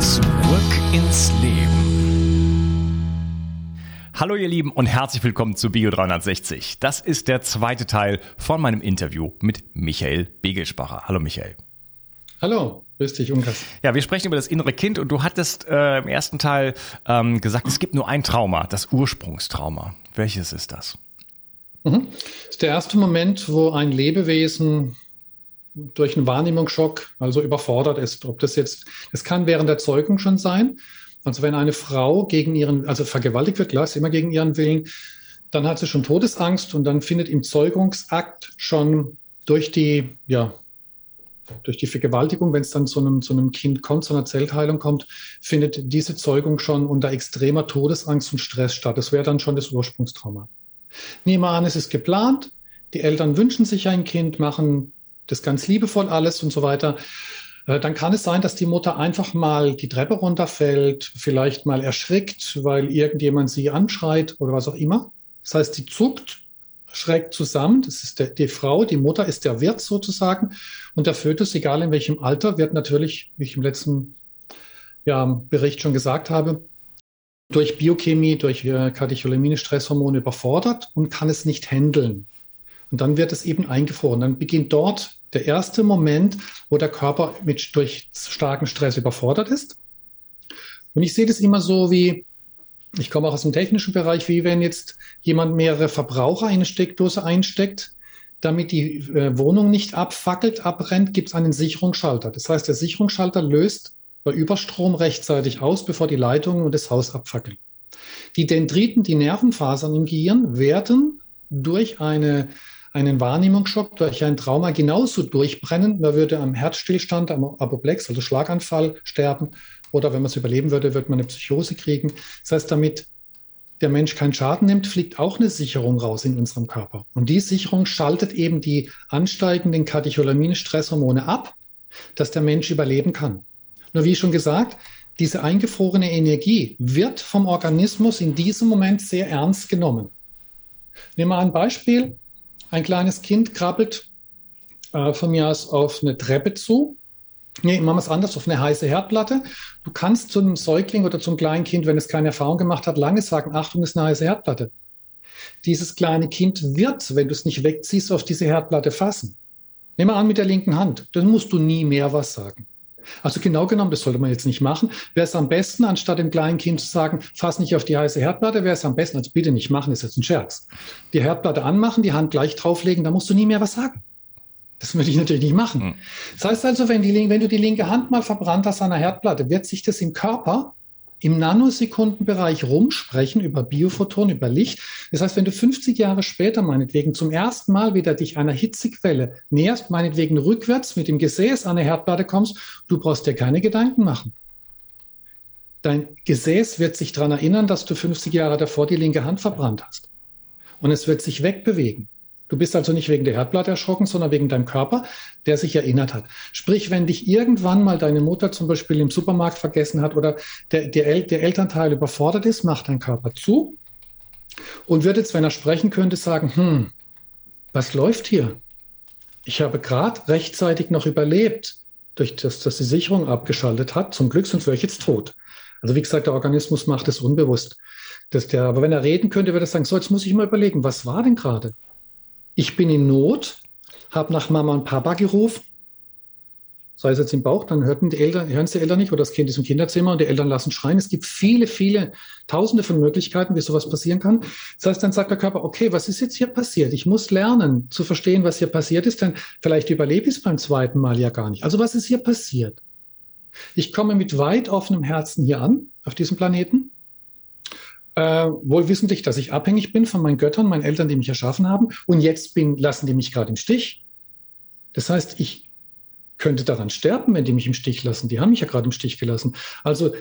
Zurück ins Leben. Hallo ihr Lieben und herzlich willkommen zu Bio 360. Das ist der zweite Teil von meinem Interview mit Michael Begelspacher. Hallo Michael. Hallo, grüß dich, Unkas. Ja, wir sprechen über das innere Kind und du hattest äh, im ersten Teil ähm, gesagt, es gibt nur ein Trauma, das Ursprungstrauma. Welches ist das? Mhm. Das ist der erste Moment, wo ein Lebewesen durch einen Wahrnehmungsschock also überfordert ist. Ob das jetzt, das kann während der Zeugung schon sein, also wenn eine Frau gegen ihren, also vergewaltigt wird, klar, ist immer gegen ihren Willen, dann hat sie schon Todesangst und dann findet im Zeugungsakt schon durch die, ja, durch die Vergewaltigung, wenn es dann zu einem, zu einem Kind kommt, zu einer Zellteilung kommt, findet diese Zeugung schon unter extremer Todesangst und Stress statt. Das wäre dann schon das Ursprungstrauma. Nehmen wir an, es ist geplant, die Eltern wünschen sich ein Kind, machen das ganz liebevoll alles und so weiter. Äh, dann kann es sein, dass die Mutter einfach mal die Treppe runterfällt, vielleicht mal erschrickt, weil irgendjemand sie anschreit oder was auch immer. Das heißt, sie zuckt, schreckt zusammen. Das ist der, die Frau, die Mutter ist der Wirt sozusagen. Und der Fötus, egal in welchem Alter, wird natürlich, wie ich im letzten ja, Bericht schon gesagt habe, durch Biochemie, durch äh, Katecholamine, Stresshormone überfordert und kann es nicht handeln. Und dann wird es eben eingefroren. Dann beginnt dort der erste Moment, wo der Körper mit, durch starken Stress überfordert ist. Und ich sehe das immer so wie, ich komme auch aus dem technischen Bereich, wie wenn jetzt jemand mehrere Verbraucher in eine Steckdose einsteckt, damit die äh, Wohnung nicht abfackelt, abbrennt, gibt es einen Sicherungsschalter. Das heißt, der Sicherungsschalter löst bei Überstrom rechtzeitig aus, bevor die Leitungen und das Haus abfackeln. Die Dendriten, die Nervenfasern im Gehirn, werden durch eine einen Wahrnehmungsschock durch ein Trauma genauso durchbrennen. Man würde am Herzstillstand, am Apoplex, also Schlaganfall, sterben. Oder wenn man es überleben würde, wird man eine Psychose kriegen. Das heißt, damit der Mensch keinen Schaden nimmt, fliegt auch eine Sicherung raus in unserem Körper. Und die Sicherung schaltet eben die ansteigenden Katecholamine-Stresshormone ab, dass der Mensch überleben kann. Nur wie schon gesagt, diese eingefrorene Energie wird vom Organismus in diesem Moment sehr ernst genommen. Nehmen wir ein Beispiel. Ein kleines Kind krabbelt äh, von mir aus auf eine Treppe zu. Nee, machen wir es anders, auf eine heiße Herdplatte. Du kannst zu einem Säugling oder zum kleinen Kind, wenn es keine Erfahrung gemacht hat, lange sagen, Achtung, ist eine heiße Herdplatte. Dieses kleine Kind wird, wenn du es nicht wegziehst, auf diese Herdplatte fassen. Nimm mal an mit der linken Hand. Dann musst du nie mehr was sagen. Also genau genommen, das sollte man jetzt nicht machen. Wäre es am besten, anstatt dem kleinen Kind zu sagen, fass nicht auf die heiße Herdplatte, wäre es am besten, also bitte nicht machen, ist jetzt ein Scherz. Die Herdplatte anmachen, die Hand gleich drauflegen, da musst du nie mehr was sagen. Das würde ich natürlich nicht machen. Hm. Das heißt also, wenn, die, wenn du die linke Hand mal verbrannt hast an der Herdplatte, wird sich das im Körper im Nanosekundenbereich rumsprechen über Biophoton, über Licht. Das heißt, wenn du 50 Jahre später meinetwegen zum ersten Mal wieder dich einer Hitzequelle näherst, meinetwegen rückwärts mit dem Gesäß an eine Herdplatte kommst, du brauchst dir keine Gedanken machen. Dein Gesäß wird sich daran erinnern, dass du 50 Jahre davor die linke Hand verbrannt hast. Und es wird sich wegbewegen. Du bist also nicht wegen der Herdplatte erschrocken, sondern wegen deinem Körper, der sich erinnert hat. Sprich, wenn dich irgendwann mal deine Mutter zum Beispiel im Supermarkt vergessen hat oder der, der, der Elternteil überfordert ist, macht dein Körper zu und würde jetzt, wenn er sprechen könnte, sagen, hm, was läuft hier? Ich habe gerade rechtzeitig noch überlebt, durch das, dass die Sicherung abgeschaltet hat. Zum Glück, sonst wäre ich jetzt tot. Also wie gesagt, der Organismus macht es unbewusst. Dass der, aber wenn er reden könnte, würde er sagen, so, jetzt muss ich mal überlegen, was war denn gerade? Ich bin in Not, habe nach Mama und Papa gerufen, sei es jetzt im Bauch, dann hörten die Eltern, hören es die Eltern nicht oder das Kind ist im Kinderzimmer und die Eltern lassen schreien. Es gibt viele, viele Tausende von Möglichkeiten, wie sowas passieren kann. Das heißt, dann sagt der Körper, okay, was ist jetzt hier passiert? Ich muss lernen zu verstehen, was hier passiert ist, denn vielleicht überlebe ich es beim zweiten Mal ja gar nicht. Also was ist hier passiert? Ich komme mit weit offenem Herzen hier an, auf diesem Planeten äh, wohl wissentlich, dass ich abhängig bin von meinen Göttern, meinen Eltern, die mich erschaffen haben. Und jetzt bin, lassen die mich gerade im Stich. Das heißt, ich könnte daran sterben, wenn die mich im Stich lassen. Die haben mich ja gerade im Stich gelassen. Also,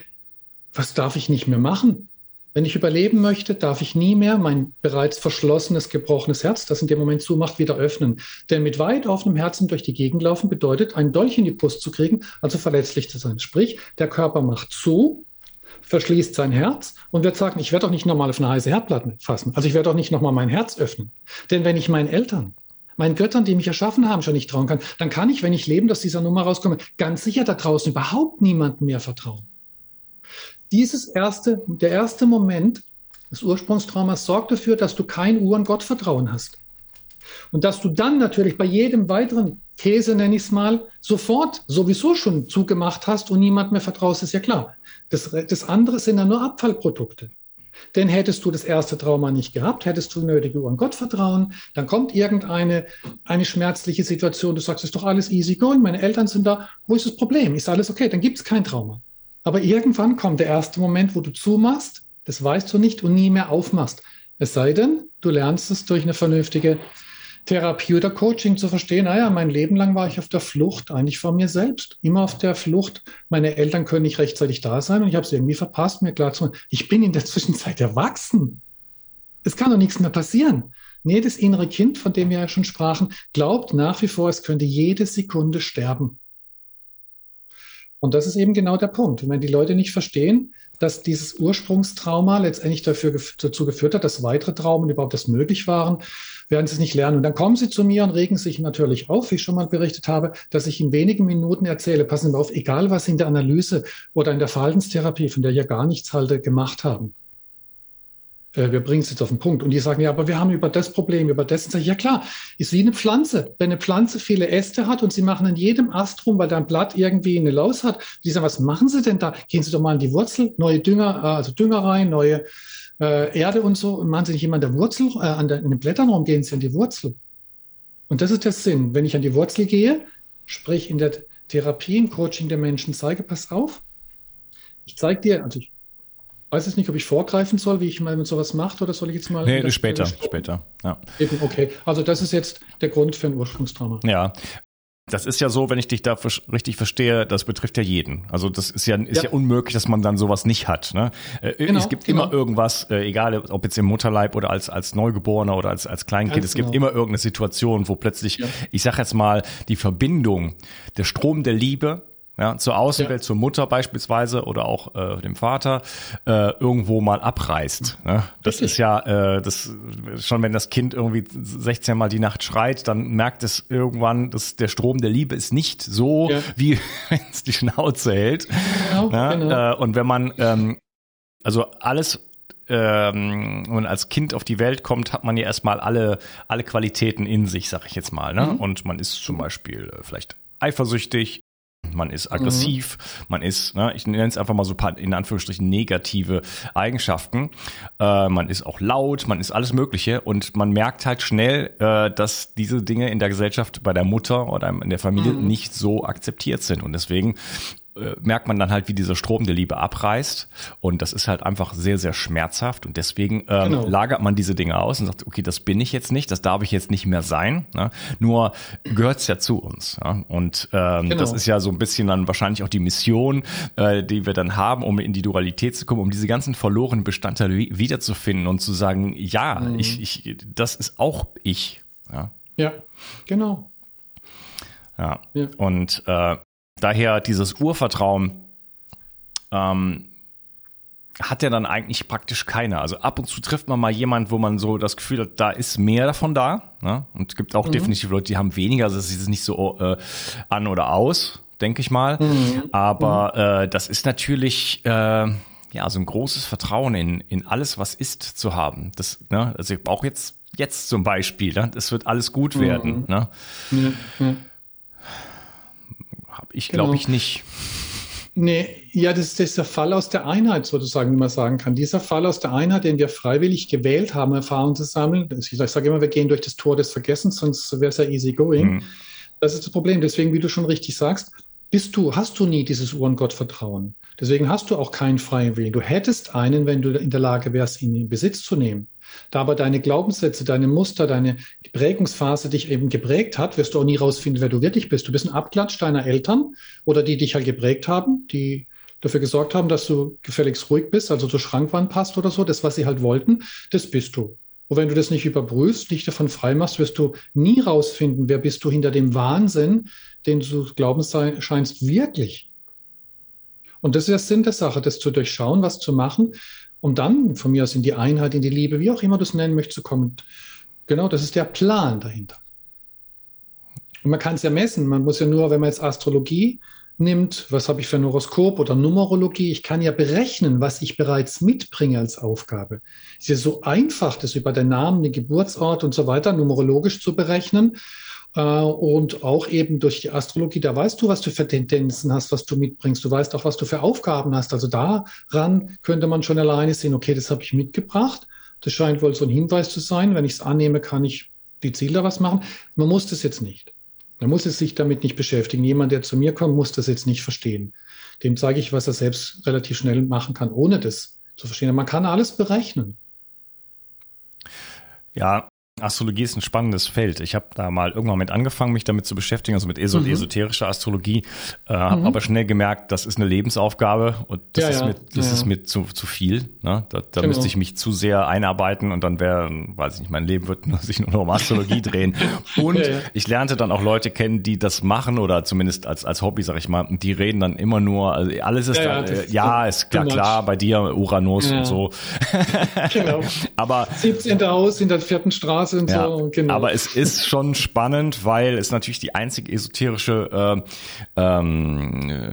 was darf ich nicht mehr machen? Wenn ich überleben möchte, darf ich nie mehr mein bereits verschlossenes, gebrochenes Herz, das in dem Moment zumacht, wieder öffnen. Denn mit weit offenem Herzen durch die Gegend laufen bedeutet, einen Dolch in die Brust zu kriegen, also verletzlich zu sein. Sprich, der Körper macht zu, verschließt sein Herz und wird sagen, ich werde doch nicht nochmal auf eine heiße Herdplatte fassen. Also ich werde doch nicht nochmal mein Herz öffnen. Denn wenn ich meinen Eltern, meinen Göttern, die mich erschaffen haben, schon nicht trauen kann, dann kann ich, wenn ich leben, aus dieser Nummer rauskomme, ganz sicher da draußen überhaupt niemandem mehr vertrauen. Dieses erste, der erste Moment des Ursprungstraumas sorgt dafür, dass du kein Uhr- und Gottvertrauen hast. Und dass du dann natürlich bei jedem weiteren Käse, nenne ich es mal, sofort sowieso schon zugemacht hast und niemand mehr vertraust, ist ja klar. Das, das andere sind ja nur Abfallprodukte. Denn hättest du das erste Trauma nicht gehabt, hättest du nötige an Gott vertrauen, dann kommt irgendeine eine schmerzliche Situation, du sagst, es ist doch alles easy going, meine Eltern sind da, wo ist das Problem? Ist alles okay, dann gibt es kein Trauma. Aber irgendwann kommt der erste Moment, wo du zumachst, das weißt du nicht und nie mehr aufmachst. Es sei denn, du lernst es durch eine vernünftige Therapie oder Coaching zu verstehen, naja, mein Leben lang war ich auf der Flucht, eigentlich vor mir selbst, immer auf der Flucht. Meine Eltern können nicht rechtzeitig da sein und ich habe es irgendwie verpasst, mir klar zu machen, ich bin in der Zwischenzeit erwachsen. Es kann doch nichts mehr passieren. Nee, das innere Kind, von dem wir ja schon sprachen, glaubt nach wie vor, es könnte jede Sekunde sterben. Und das ist eben genau der Punkt. wenn die Leute nicht verstehen, dass dieses Ursprungstrauma letztendlich dafür, dazu geführt hat, dass weitere Traumen überhaupt erst möglich waren, werden sie es nicht lernen. Und dann kommen sie zu mir und regen sich natürlich auf, wie ich schon mal berichtet habe, dass ich in wenigen Minuten erzähle, passen Sie auf, egal was Sie in der Analyse oder in der Verhaltenstherapie, von der ich ja gar nichts halte, gemacht haben. Äh, wir bringen es jetzt auf den Punkt. Und die sagen, ja, aber wir haben über das Problem, über das. Sag ich, ja klar, ist wie eine Pflanze. Wenn eine Pflanze viele Äste hat und sie machen in jedem Ast rum, weil da ein Blatt irgendwie eine Laus hat, die sagen, was machen sie denn da? Gehen Sie doch mal in die Wurzel, neue Dünger, äh, also Dünger rein, neue äh, Erde und so. Und machen Sie nicht immer an der Wurzel, äh, an der, in den Blättern rum, gehen Sie an die Wurzel. Und das ist der Sinn. Wenn ich an die Wurzel gehe, sprich in der Therapie, im Coaching der Menschen zeige, pass auf, ich zeige dir, also ich weiß jetzt nicht, ob ich vorgreifen soll, wie ich mal mit sowas macht, oder soll ich jetzt mal. Nee, später, später. Ja. Okay, also das ist jetzt der Grund für ein Ursprungstrauma. Ja. Das ist ja so, wenn ich dich da richtig verstehe, das betrifft ja jeden. Also das ist ja, ist ja. ja unmöglich, dass man dann sowas nicht hat. Ne? Äh, genau, es gibt genau. immer irgendwas, äh, egal ob jetzt im Mutterleib oder als, als Neugeborener oder als, als Kleinkind, Ganz es gibt genau. immer irgendeine Situation, wo plötzlich, ja. ich sag jetzt mal, die Verbindung, der Strom der Liebe ja, zur Außenwelt, ja. zur Mutter beispielsweise oder auch äh, dem Vater äh, irgendwo mal abreißt. Ne? Das Richtig. ist ja äh, das schon, wenn das Kind irgendwie 16 Mal die Nacht schreit, dann merkt es irgendwann, dass der Strom der Liebe ist nicht so, ja. wie wenn es die Schnauze hält. Genau, ne? genau. Äh, und wenn man ähm, also alles ähm, wenn man als Kind auf die Welt kommt, hat man ja erstmal alle, alle Qualitäten in sich, sag ich jetzt mal. Ne? Mhm. Und man ist zum Beispiel äh, vielleicht eifersüchtig, man ist aggressiv, mhm. man ist, ne, ich nenne es einfach mal so paar, in Anführungsstrichen negative Eigenschaften. Äh, man ist auch laut, man ist alles Mögliche und man merkt halt schnell, äh, dass diese Dinge in der Gesellschaft bei der Mutter oder in der Familie mhm. nicht so akzeptiert sind. Und deswegen merkt man dann halt, wie dieser Strom der Liebe abreißt. Und das ist halt einfach sehr, sehr schmerzhaft. Und deswegen ähm, genau. lagert man diese Dinge aus und sagt, okay, das bin ich jetzt nicht, das darf ich jetzt nicht mehr sein. Ne? Nur gehört's ja zu uns. Ja? Und ähm, genau. das ist ja so ein bisschen dann wahrscheinlich auch die Mission, äh, die wir dann haben, um in die Dualität zu kommen, um diese ganzen verlorenen Bestandteile wiederzufinden und zu sagen, ja, mhm. ich, ich, das ist auch ich. Ja, ja genau. Ja. ja. Und äh, daher dieses Urvertrauen ähm, hat ja dann eigentlich praktisch keiner. Also ab und zu trifft man mal jemand, wo man so das Gefühl hat, da ist mehr davon da. Ne? Und es gibt auch mhm. definitiv Leute, die haben weniger, also es ist nicht so äh, an oder aus, denke ich mal. Mhm. Aber mhm. Äh, das ist natürlich äh, ja so ein großes Vertrauen in, in alles, was ist, zu haben. Das, ne? Also ich brauche jetzt jetzt zum Beispiel, ne? es wird alles gut mhm. werden. Ne? Ich glaube genau. ich nicht. Nee, ja, das, das, ist der Fall aus der Einheit, sozusagen, wie man sagen kann. Dieser Fall aus der Einheit, den wir freiwillig gewählt haben, Erfahrungen zu sammeln. Ich sage immer, wir gehen durch das Tor des Vergessens, sonst wäre es ja easy going. Mhm. Das ist das Problem. Deswegen, wie du schon richtig sagst, bist du, hast du nie dieses Uhren-Gott-Vertrauen. Deswegen hast du auch keinen freien Willen. Du hättest einen, wenn du in der Lage wärst, ihn in Besitz zu nehmen. Da aber deine Glaubenssätze, deine Muster, deine Prägungsphase dich eben geprägt hat, wirst du auch nie rausfinden, wer du wirklich bist. Du bist ein Abklatsch deiner Eltern oder die dich halt geprägt haben, die dafür gesorgt haben, dass du gefälligst ruhig bist, also zur Schrankwand passt oder so. Das, was sie halt wollten, das bist du. Und wenn du das nicht überprüfst, dich davon frei machst, wirst du nie rausfinden, wer bist du hinter dem Wahnsinn, den du glauben scheinst, wirklich. Und das ist der Sinn der Sache, das zu durchschauen, was zu machen um dann von mir aus in die Einheit, in die Liebe, wie auch immer du es nennen möchtest, zu kommen. Genau, das ist der Plan dahinter. Und man kann es ja messen. Man muss ja nur, wenn man jetzt Astrologie nimmt, was habe ich für ein Horoskop oder Numerologie, ich kann ja berechnen, was ich bereits mitbringe als Aufgabe. Es ist ja so einfach, das über den Namen, den Geburtsort und so weiter numerologisch zu berechnen. Äh, und auch eben durch die Astrologie, da weißt du, was du für Tendenzen hast, was du mitbringst. Du weißt auch, was du für Aufgaben hast. Also daran könnte man schon alleine sehen, okay, das habe ich mitgebracht. Das scheint wohl so ein Hinweis zu sein. Wenn ich es annehme, kann ich die Ziele was machen. Man muss das jetzt nicht. Man muss es sich damit nicht beschäftigen. Jemand, der zu mir kommt, muss das jetzt nicht verstehen. Dem zeige ich, was er selbst relativ schnell machen kann, ohne das zu verstehen. Man kann alles berechnen. Ja, Astrologie ist ein spannendes Feld. Ich habe da mal irgendwann mit angefangen, mich damit zu beschäftigen, also mit esot mhm. esoterischer Astrologie, äh, mhm. habe aber schnell gemerkt, das ist eine Lebensaufgabe und das ja, ist mit, das ja. ist mir zu, zu viel. Ne? Da, da genau. müsste ich mich zu sehr einarbeiten und dann wäre, weiß ich nicht, mein Leben wird nur sich nur noch um Astrologie drehen. Und ja, ich lernte dann auch Leute kennen, die das machen oder zumindest als, als Hobby, sag ich mal, die reden dann immer nur, also alles ist ja, da, äh, ja ist klar, klar, bei dir Uranus und so. genau. aber 17. Haus in der vierten Straße sind. Ja, so, genau. Aber es ist schon spannend, weil es natürlich die einzig esoterische, äh, ähm, äh,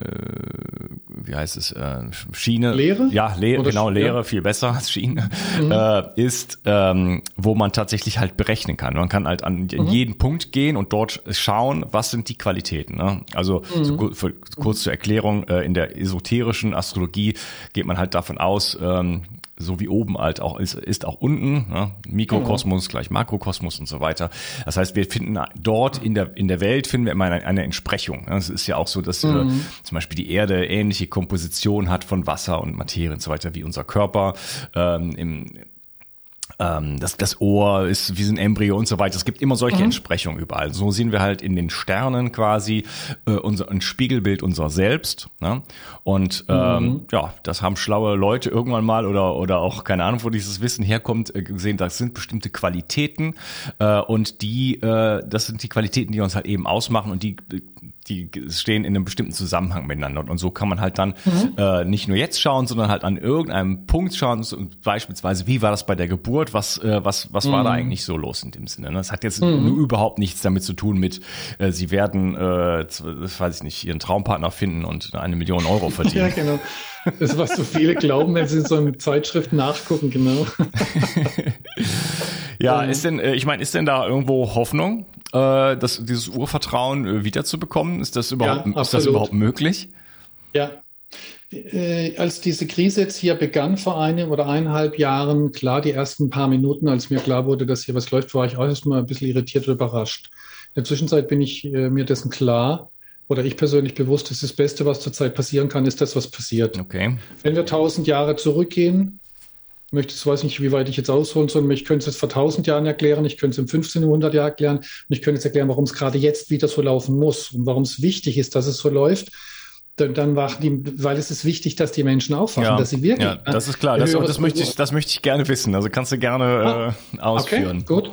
wie heißt es, äh, Schiene. Lehre? Ja, Le Oder genau, Lehre, ja. viel besser als Schiene, mhm. äh, ist, ähm, wo man tatsächlich halt berechnen kann. Man kann halt an mhm. jeden Punkt gehen und dort schauen, was sind die Qualitäten. Ne? Also mhm. so, für, kurz zur Erklärung, äh, in der esoterischen Astrologie geht man halt davon aus, ähm, so wie oben halt auch ist, ist auch unten, ne? Mikrokosmos genau. gleich Makrokosmos und so weiter. Das heißt, wir finden dort in der, in der Welt finden wir immer eine, eine Entsprechung. Es ist ja auch so, dass mhm. äh, zum Beispiel die Erde ähnliche Komposition hat von Wasser und Materie und so weiter wie unser Körper. Ähm, im, ähm, das, das Ohr ist wie ein Embryo und so weiter. Es gibt immer solche mhm. Entsprechungen überall. So sehen wir halt in den Sternen quasi äh, unser, ein Spiegelbild unserer selbst. Ne? Und ähm, mhm. ja, das haben schlaue Leute irgendwann mal oder, oder auch keine Ahnung, wo dieses Wissen herkommt, äh, gesehen, das sind bestimmte Qualitäten äh, und die, äh, das sind die Qualitäten, die uns halt eben ausmachen und die die stehen in einem bestimmten Zusammenhang miteinander. Und so kann man halt dann mhm. äh, nicht nur jetzt schauen, sondern halt an irgendeinem Punkt schauen, beispielsweise, wie war das bei der Geburt, was, äh, was, was mhm. war da mhm. eigentlich so los in dem Sinne. Ne? Das hat jetzt mhm. überhaupt nichts damit zu tun mit, äh, sie werden, äh, weiß ich nicht, ihren Traumpartner finden und eine Million Euro verdienen. ja, genau. Das ist, was so viele glauben, wenn sie in so einer Zeitschrift nachgucken, genau. ja, ist denn, äh, ich meine, ist denn da irgendwo Hoffnung? Äh, das, dieses Urvertrauen äh, wiederzubekommen? Ist das überhaupt, ja, ist das überhaupt möglich? Ja. Äh, als diese Krise jetzt hier begann vor einem oder eineinhalb Jahren, klar, die ersten paar Minuten, als mir klar wurde, dass hier was läuft, war ich auch erstmal ein bisschen irritiert oder überrascht. In der Zwischenzeit bin ich äh, mir dessen klar, oder ich persönlich bewusst, dass das Beste, was zurzeit passieren kann, ist das, was passiert. Okay. Wenn wir tausend Jahre zurückgehen, möchte, ich weiß nicht, wie weit ich jetzt ausholen soll, ich könnte es jetzt vor tausend Jahren erklären, ich könnte es im 1500 Jahr erklären und ich könnte jetzt erklären, warum es gerade jetzt wieder so laufen muss und warum es wichtig ist, dass es so läuft. Dann, dann wachen die, weil es ist wichtig, dass die Menschen aufwachen, Ja, dass sie wirklich. ja das ist klar. Das, das, möchte ich, das möchte ich gerne wissen. Also kannst du gerne äh, ausführen. Okay, gut.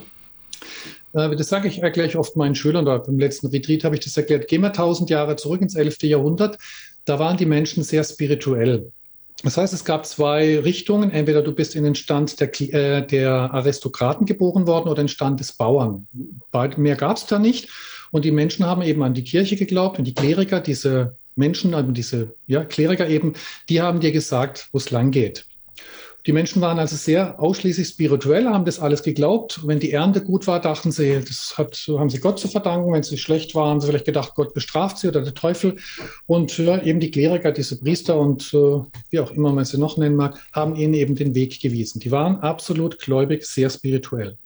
Äh, Das sage ich erkläre ich oft meinen Schülern, oder beim letzten Retreat habe ich das erklärt. Gehen wir tausend Jahre zurück ins 11. Jahrhundert. Da waren die Menschen sehr spirituell. Das heißt, es gab zwei Richtungen. Entweder du bist in den Stand der, äh, der Aristokraten geboren worden oder in den Stand des Bauern. Beid- Mehr gab es da nicht. Und die Menschen haben eben an die Kirche geglaubt und die Kleriker, diese Menschen, also diese ja, Kleriker eben, die haben dir gesagt, wo es lang geht. Die Menschen waren also sehr ausschließlich spirituell, haben das alles geglaubt. Wenn die Ernte gut war, dachten sie, das hat, haben sie Gott zu verdanken. Wenn sie schlecht war, haben sie vielleicht gedacht, Gott bestraft sie oder der Teufel. Und ja, eben die Kleriker, diese Priester und äh, wie auch immer man sie noch nennen mag, haben ihnen eben den Weg gewiesen. Die waren absolut gläubig, sehr spirituell.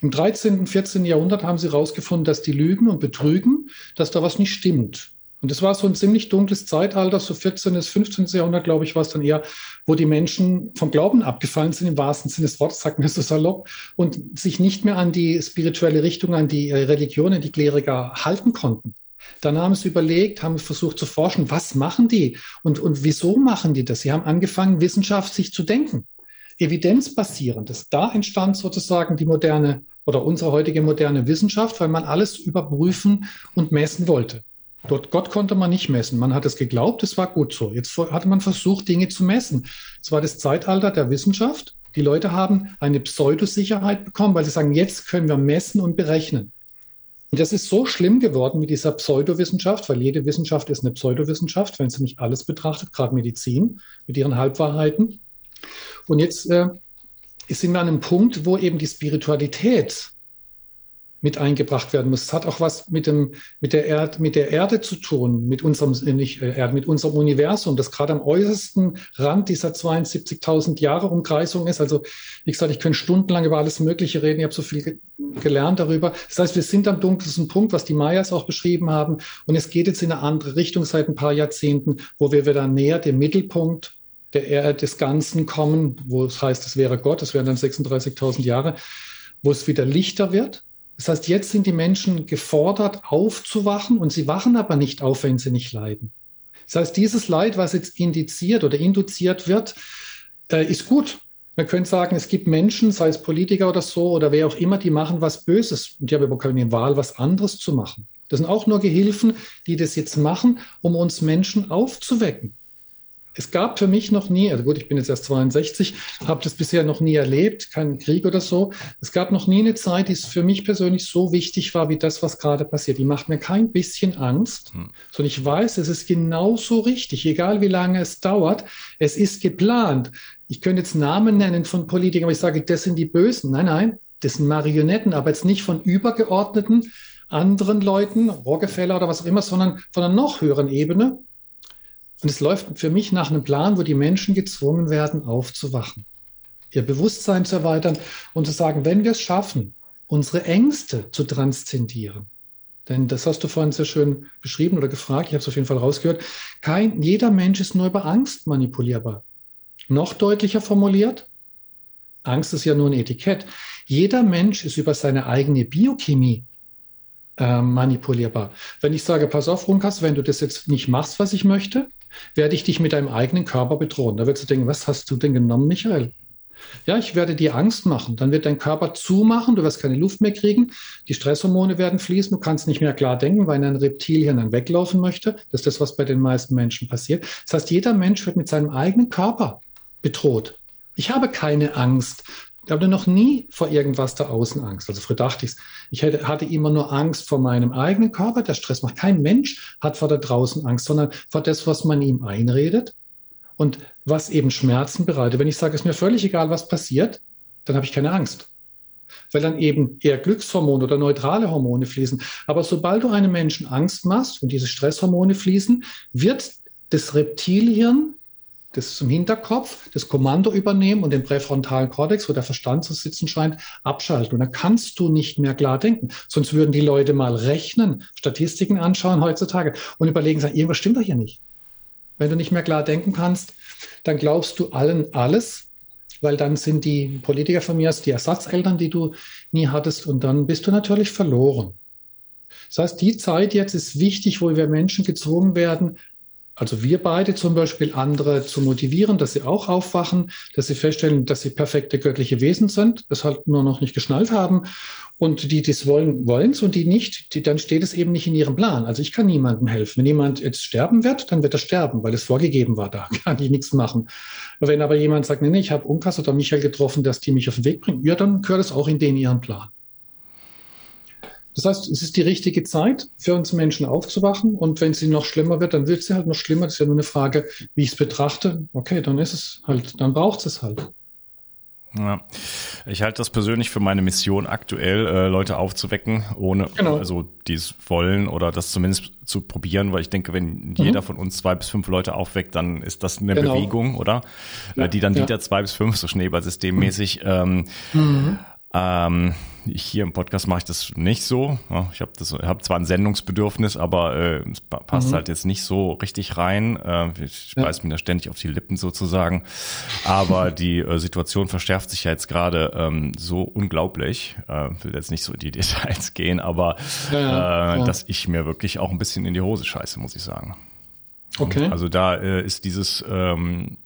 Im 13., 14. Jahrhundert haben sie herausgefunden, dass die lügen und betrügen, dass da was nicht stimmt. Und das war so ein ziemlich dunkles Zeitalter, so 14. bis 15. Jahrhundert, glaube ich, war es dann eher, wo die Menschen vom Glauben abgefallen sind, im wahrsten Sinne des Wortes, sagt man so salopp, und sich nicht mehr an die spirituelle Richtung, an die äh, Religion, an die Kleriker halten konnten. Dann haben sie überlegt, haben versucht zu forschen, was machen die und, und wieso machen die das? Sie haben angefangen, Wissenschaft sich zu denken, evidenzbasierendes. Da entstand sozusagen die moderne oder unsere heutige moderne Wissenschaft, weil man alles überprüfen und messen wollte. Dort Gott konnte man nicht messen. Man hat es geglaubt, es war gut so. Jetzt hatte man versucht, Dinge zu messen. Es war das Zeitalter der Wissenschaft. Die Leute haben eine Pseudosicherheit bekommen, weil sie sagen, jetzt können wir messen und berechnen. Und das ist so schlimm geworden mit dieser Pseudowissenschaft, weil jede Wissenschaft ist eine Pseudowissenschaft, wenn sie nicht alles betrachtet, gerade Medizin mit ihren Halbwahrheiten. Und jetzt äh, sind wir an einem Punkt, wo eben die Spiritualität mit eingebracht werden muss. Es hat auch was mit dem, mit der Erde, mit der Erde zu tun, mit unserem, äh, nicht äh, Erde, mit unserem Universum, das gerade am äußersten Rand dieser 72.000 Jahre Umkreisung ist. Also, wie gesagt, ich könnte stundenlang über alles Mögliche reden. Ich habe so viel ge gelernt darüber. Das heißt, wir sind am dunkelsten Punkt, was die Mayas auch beschrieben haben. Und es geht jetzt in eine andere Richtung seit ein paar Jahrzehnten, wo wir wieder näher dem Mittelpunkt der Erde des Ganzen kommen, wo es heißt, es wäre Gott, es wären dann 36.000 Jahre, wo es wieder lichter wird, das heißt, jetzt sind die Menschen gefordert, aufzuwachen und sie wachen aber nicht auf, wenn sie nicht leiden. Das heißt, dieses Leid, was jetzt indiziert oder induziert wird, äh, ist gut. Man könnte sagen, es gibt Menschen, sei es Politiker oder so oder wer auch immer, die machen was Böses und die haben aber keine Wahl, was anderes zu machen. Das sind auch nur Gehilfen, die das jetzt machen, um uns Menschen aufzuwecken. Es gab für mich noch nie, also gut, ich bin jetzt erst 62, habe das bisher noch nie erlebt, keinen Krieg oder so. Es gab noch nie eine Zeit, die für mich persönlich so wichtig war wie das, was gerade passiert. Die macht mir kein bisschen Angst, hm. sondern ich weiß, es ist genauso richtig, egal wie lange es dauert. Es ist geplant. Ich könnte jetzt Namen nennen von Politikern, aber ich sage, das sind die Bösen. Nein, nein, das sind Marionetten, aber jetzt nicht von übergeordneten anderen Leuten, Rockefeller oder was auch immer, sondern von einer noch höheren Ebene. Und es läuft für mich nach einem Plan, wo die Menschen gezwungen werden, aufzuwachen, ihr Bewusstsein zu erweitern und zu sagen, wenn wir es schaffen, unsere Ängste zu transzendieren, denn das hast du vorhin sehr schön beschrieben oder gefragt, ich habe es auf jeden Fall rausgehört, kein, jeder Mensch ist nur über Angst manipulierbar. Noch deutlicher formuliert, Angst ist ja nur ein Etikett. Jeder Mensch ist über seine eigene Biochemie äh, manipulierbar. Wenn ich sage, pass auf, Runkas, wenn du das jetzt nicht machst, was ich möchte, werde ich dich mit deinem eigenen Körper bedrohen. Da wirst du denken, was hast du denn genommen, Michael? Ja, ich werde dir Angst machen. Dann wird dein Körper zumachen, du wirst keine Luft mehr kriegen, die Stresshormone werden fließen, du kannst nicht mehr klar denken, weil ein Reptilien dann weglaufen möchte. Das ist das, was bei den meisten Menschen passiert. Das heißt, jeder Mensch wird mit seinem eigenen Körper bedroht. Ich habe keine Angst. Ich hatte noch nie vor irgendwas da außen Angst. Also früher dachte ich ich hätte, hatte immer nur Angst vor meinem eigenen Körper, der Stress macht. Kein Mensch hat vor da draußen Angst, sondern vor das, was man ihm einredet und was eben Schmerzen bereitet. Wenn ich sage, es ist mir völlig egal, was passiert, dann habe ich keine Angst. Weil dann eben eher Glückshormone oder neutrale Hormone fließen. Aber sobald du einem Menschen Angst machst und diese Stresshormone fließen, wird das Reptilhirn das im Hinterkopf, das Kommando übernehmen und den präfrontalen Kortex, wo der Verstand zu sitzen scheint, abschalten. Und dann kannst du nicht mehr klar denken. Sonst würden die Leute mal rechnen, Statistiken anschauen heutzutage und überlegen, sagen, irgendwas stimmt doch hier nicht. Wenn du nicht mehr klar denken kannst, dann glaubst du allen alles, weil dann sind die Politiker von mir die Ersatzeltern, die du nie hattest und dann bist du natürlich verloren. Das heißt, die Zeit jetzt ist wichtig, wo wir Menschen gezwungen werden, also wir beide zum Beispiel, andere zu motivieren, dass sie auch aufwachen, dass sie feststellen, dass sie perfekte göttliche Wesen sind, das halt nur noch nicht geschnallt haben. Und die, die es wollen, wollen es und die nicht, die, dann steht es eben nicht in ihrem Plan. Also ich kann niemandem helfen. Wenn jemand jetzt sterben wird, dann wird er sterben, weil es vorgegeben war. Da kann ich nichts machen. Wenn aber jemand sagt, nee, nee ich habe Unkas oder Michael getroffen, dass die mich auf den Weg bringen, ja, dann gehört es auch in den ihren Plan. Das heißt, es ist die richtige Zeit für uns Menschen aufzuwachen. Und wenn sie noch schlimmer wird, dann wird sie halt noch schlimmer. Das ist ja nur eine Frage, wie ich es betrachte. Okay, dann ist es halt, dann braucht es halt. Ja. Ich halte das persönlich für meine Mission aktuell, äh, Leute aufzuwecken, ohne genau. also dies wollen oder das zumindest zu probieren, weil ich denke, wenn mhm. jeder von uns zwei bis fünf Leute aufweckt, dann ist das eine genau. Bewegung, oder? Ja, äh, die dann ja. wieder zwei bis fünf, so schneeballsystemmäßig. Ähm, mhm. Ähm, hier im Podcast mache ich das nicht so. Ich habe habe zwar ein Sendungsbedürfnis, aber äh, es passt mhm. halt jetzt nicht so richtig rein. Äh, ich ja. beiß mir da ständig auf die Lippen sozusagen. Aber die äh, Situation verschärft sich ja jetzt gerade ähm, so unglaublich. Äh, will jetzt nicht so in die Details gehen, aber ja, ja, äh, dass ich mir wirklich auch ein bisschen in die Hose scheiße, muss ich sagen. Okay. Also da äh, ist dieses ähm,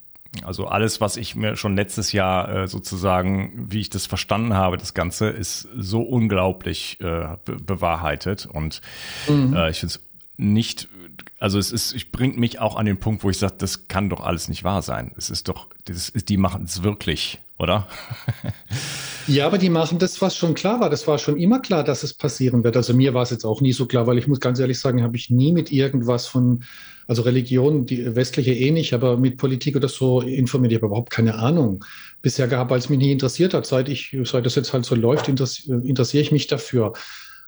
also alles, was ich mir schon letztes Jahr äh, sozusagen, wie ich das verstanden habe, das Ganze ist so unglaublich äh, be bewahrheitet und mhm. äh, ich finde es nicht, also es ist, ich bringt mich auch an den Punkt, wo ich sage, das kann doch alles nicht wahr sein. Es ist doch, das ist, die machen es wirklich, oder? ja, aber die machen das, was schon klar war. Das war schon immer klar, dass es passieren wird. Also mir war es jetzt auch nie so klar, weil ich muss ganz ehrlich sagen, habe ich nie mit irgendwas von also Religion, die westliche eh nicht, aber mit Politik oder so informiert. Ich habe überhaupt keine Ahnung bisher gehabt, weil es mich nie interessiert hat. Seit ich, seit das jetzt halt so läuft, interessiere ich mich dafür.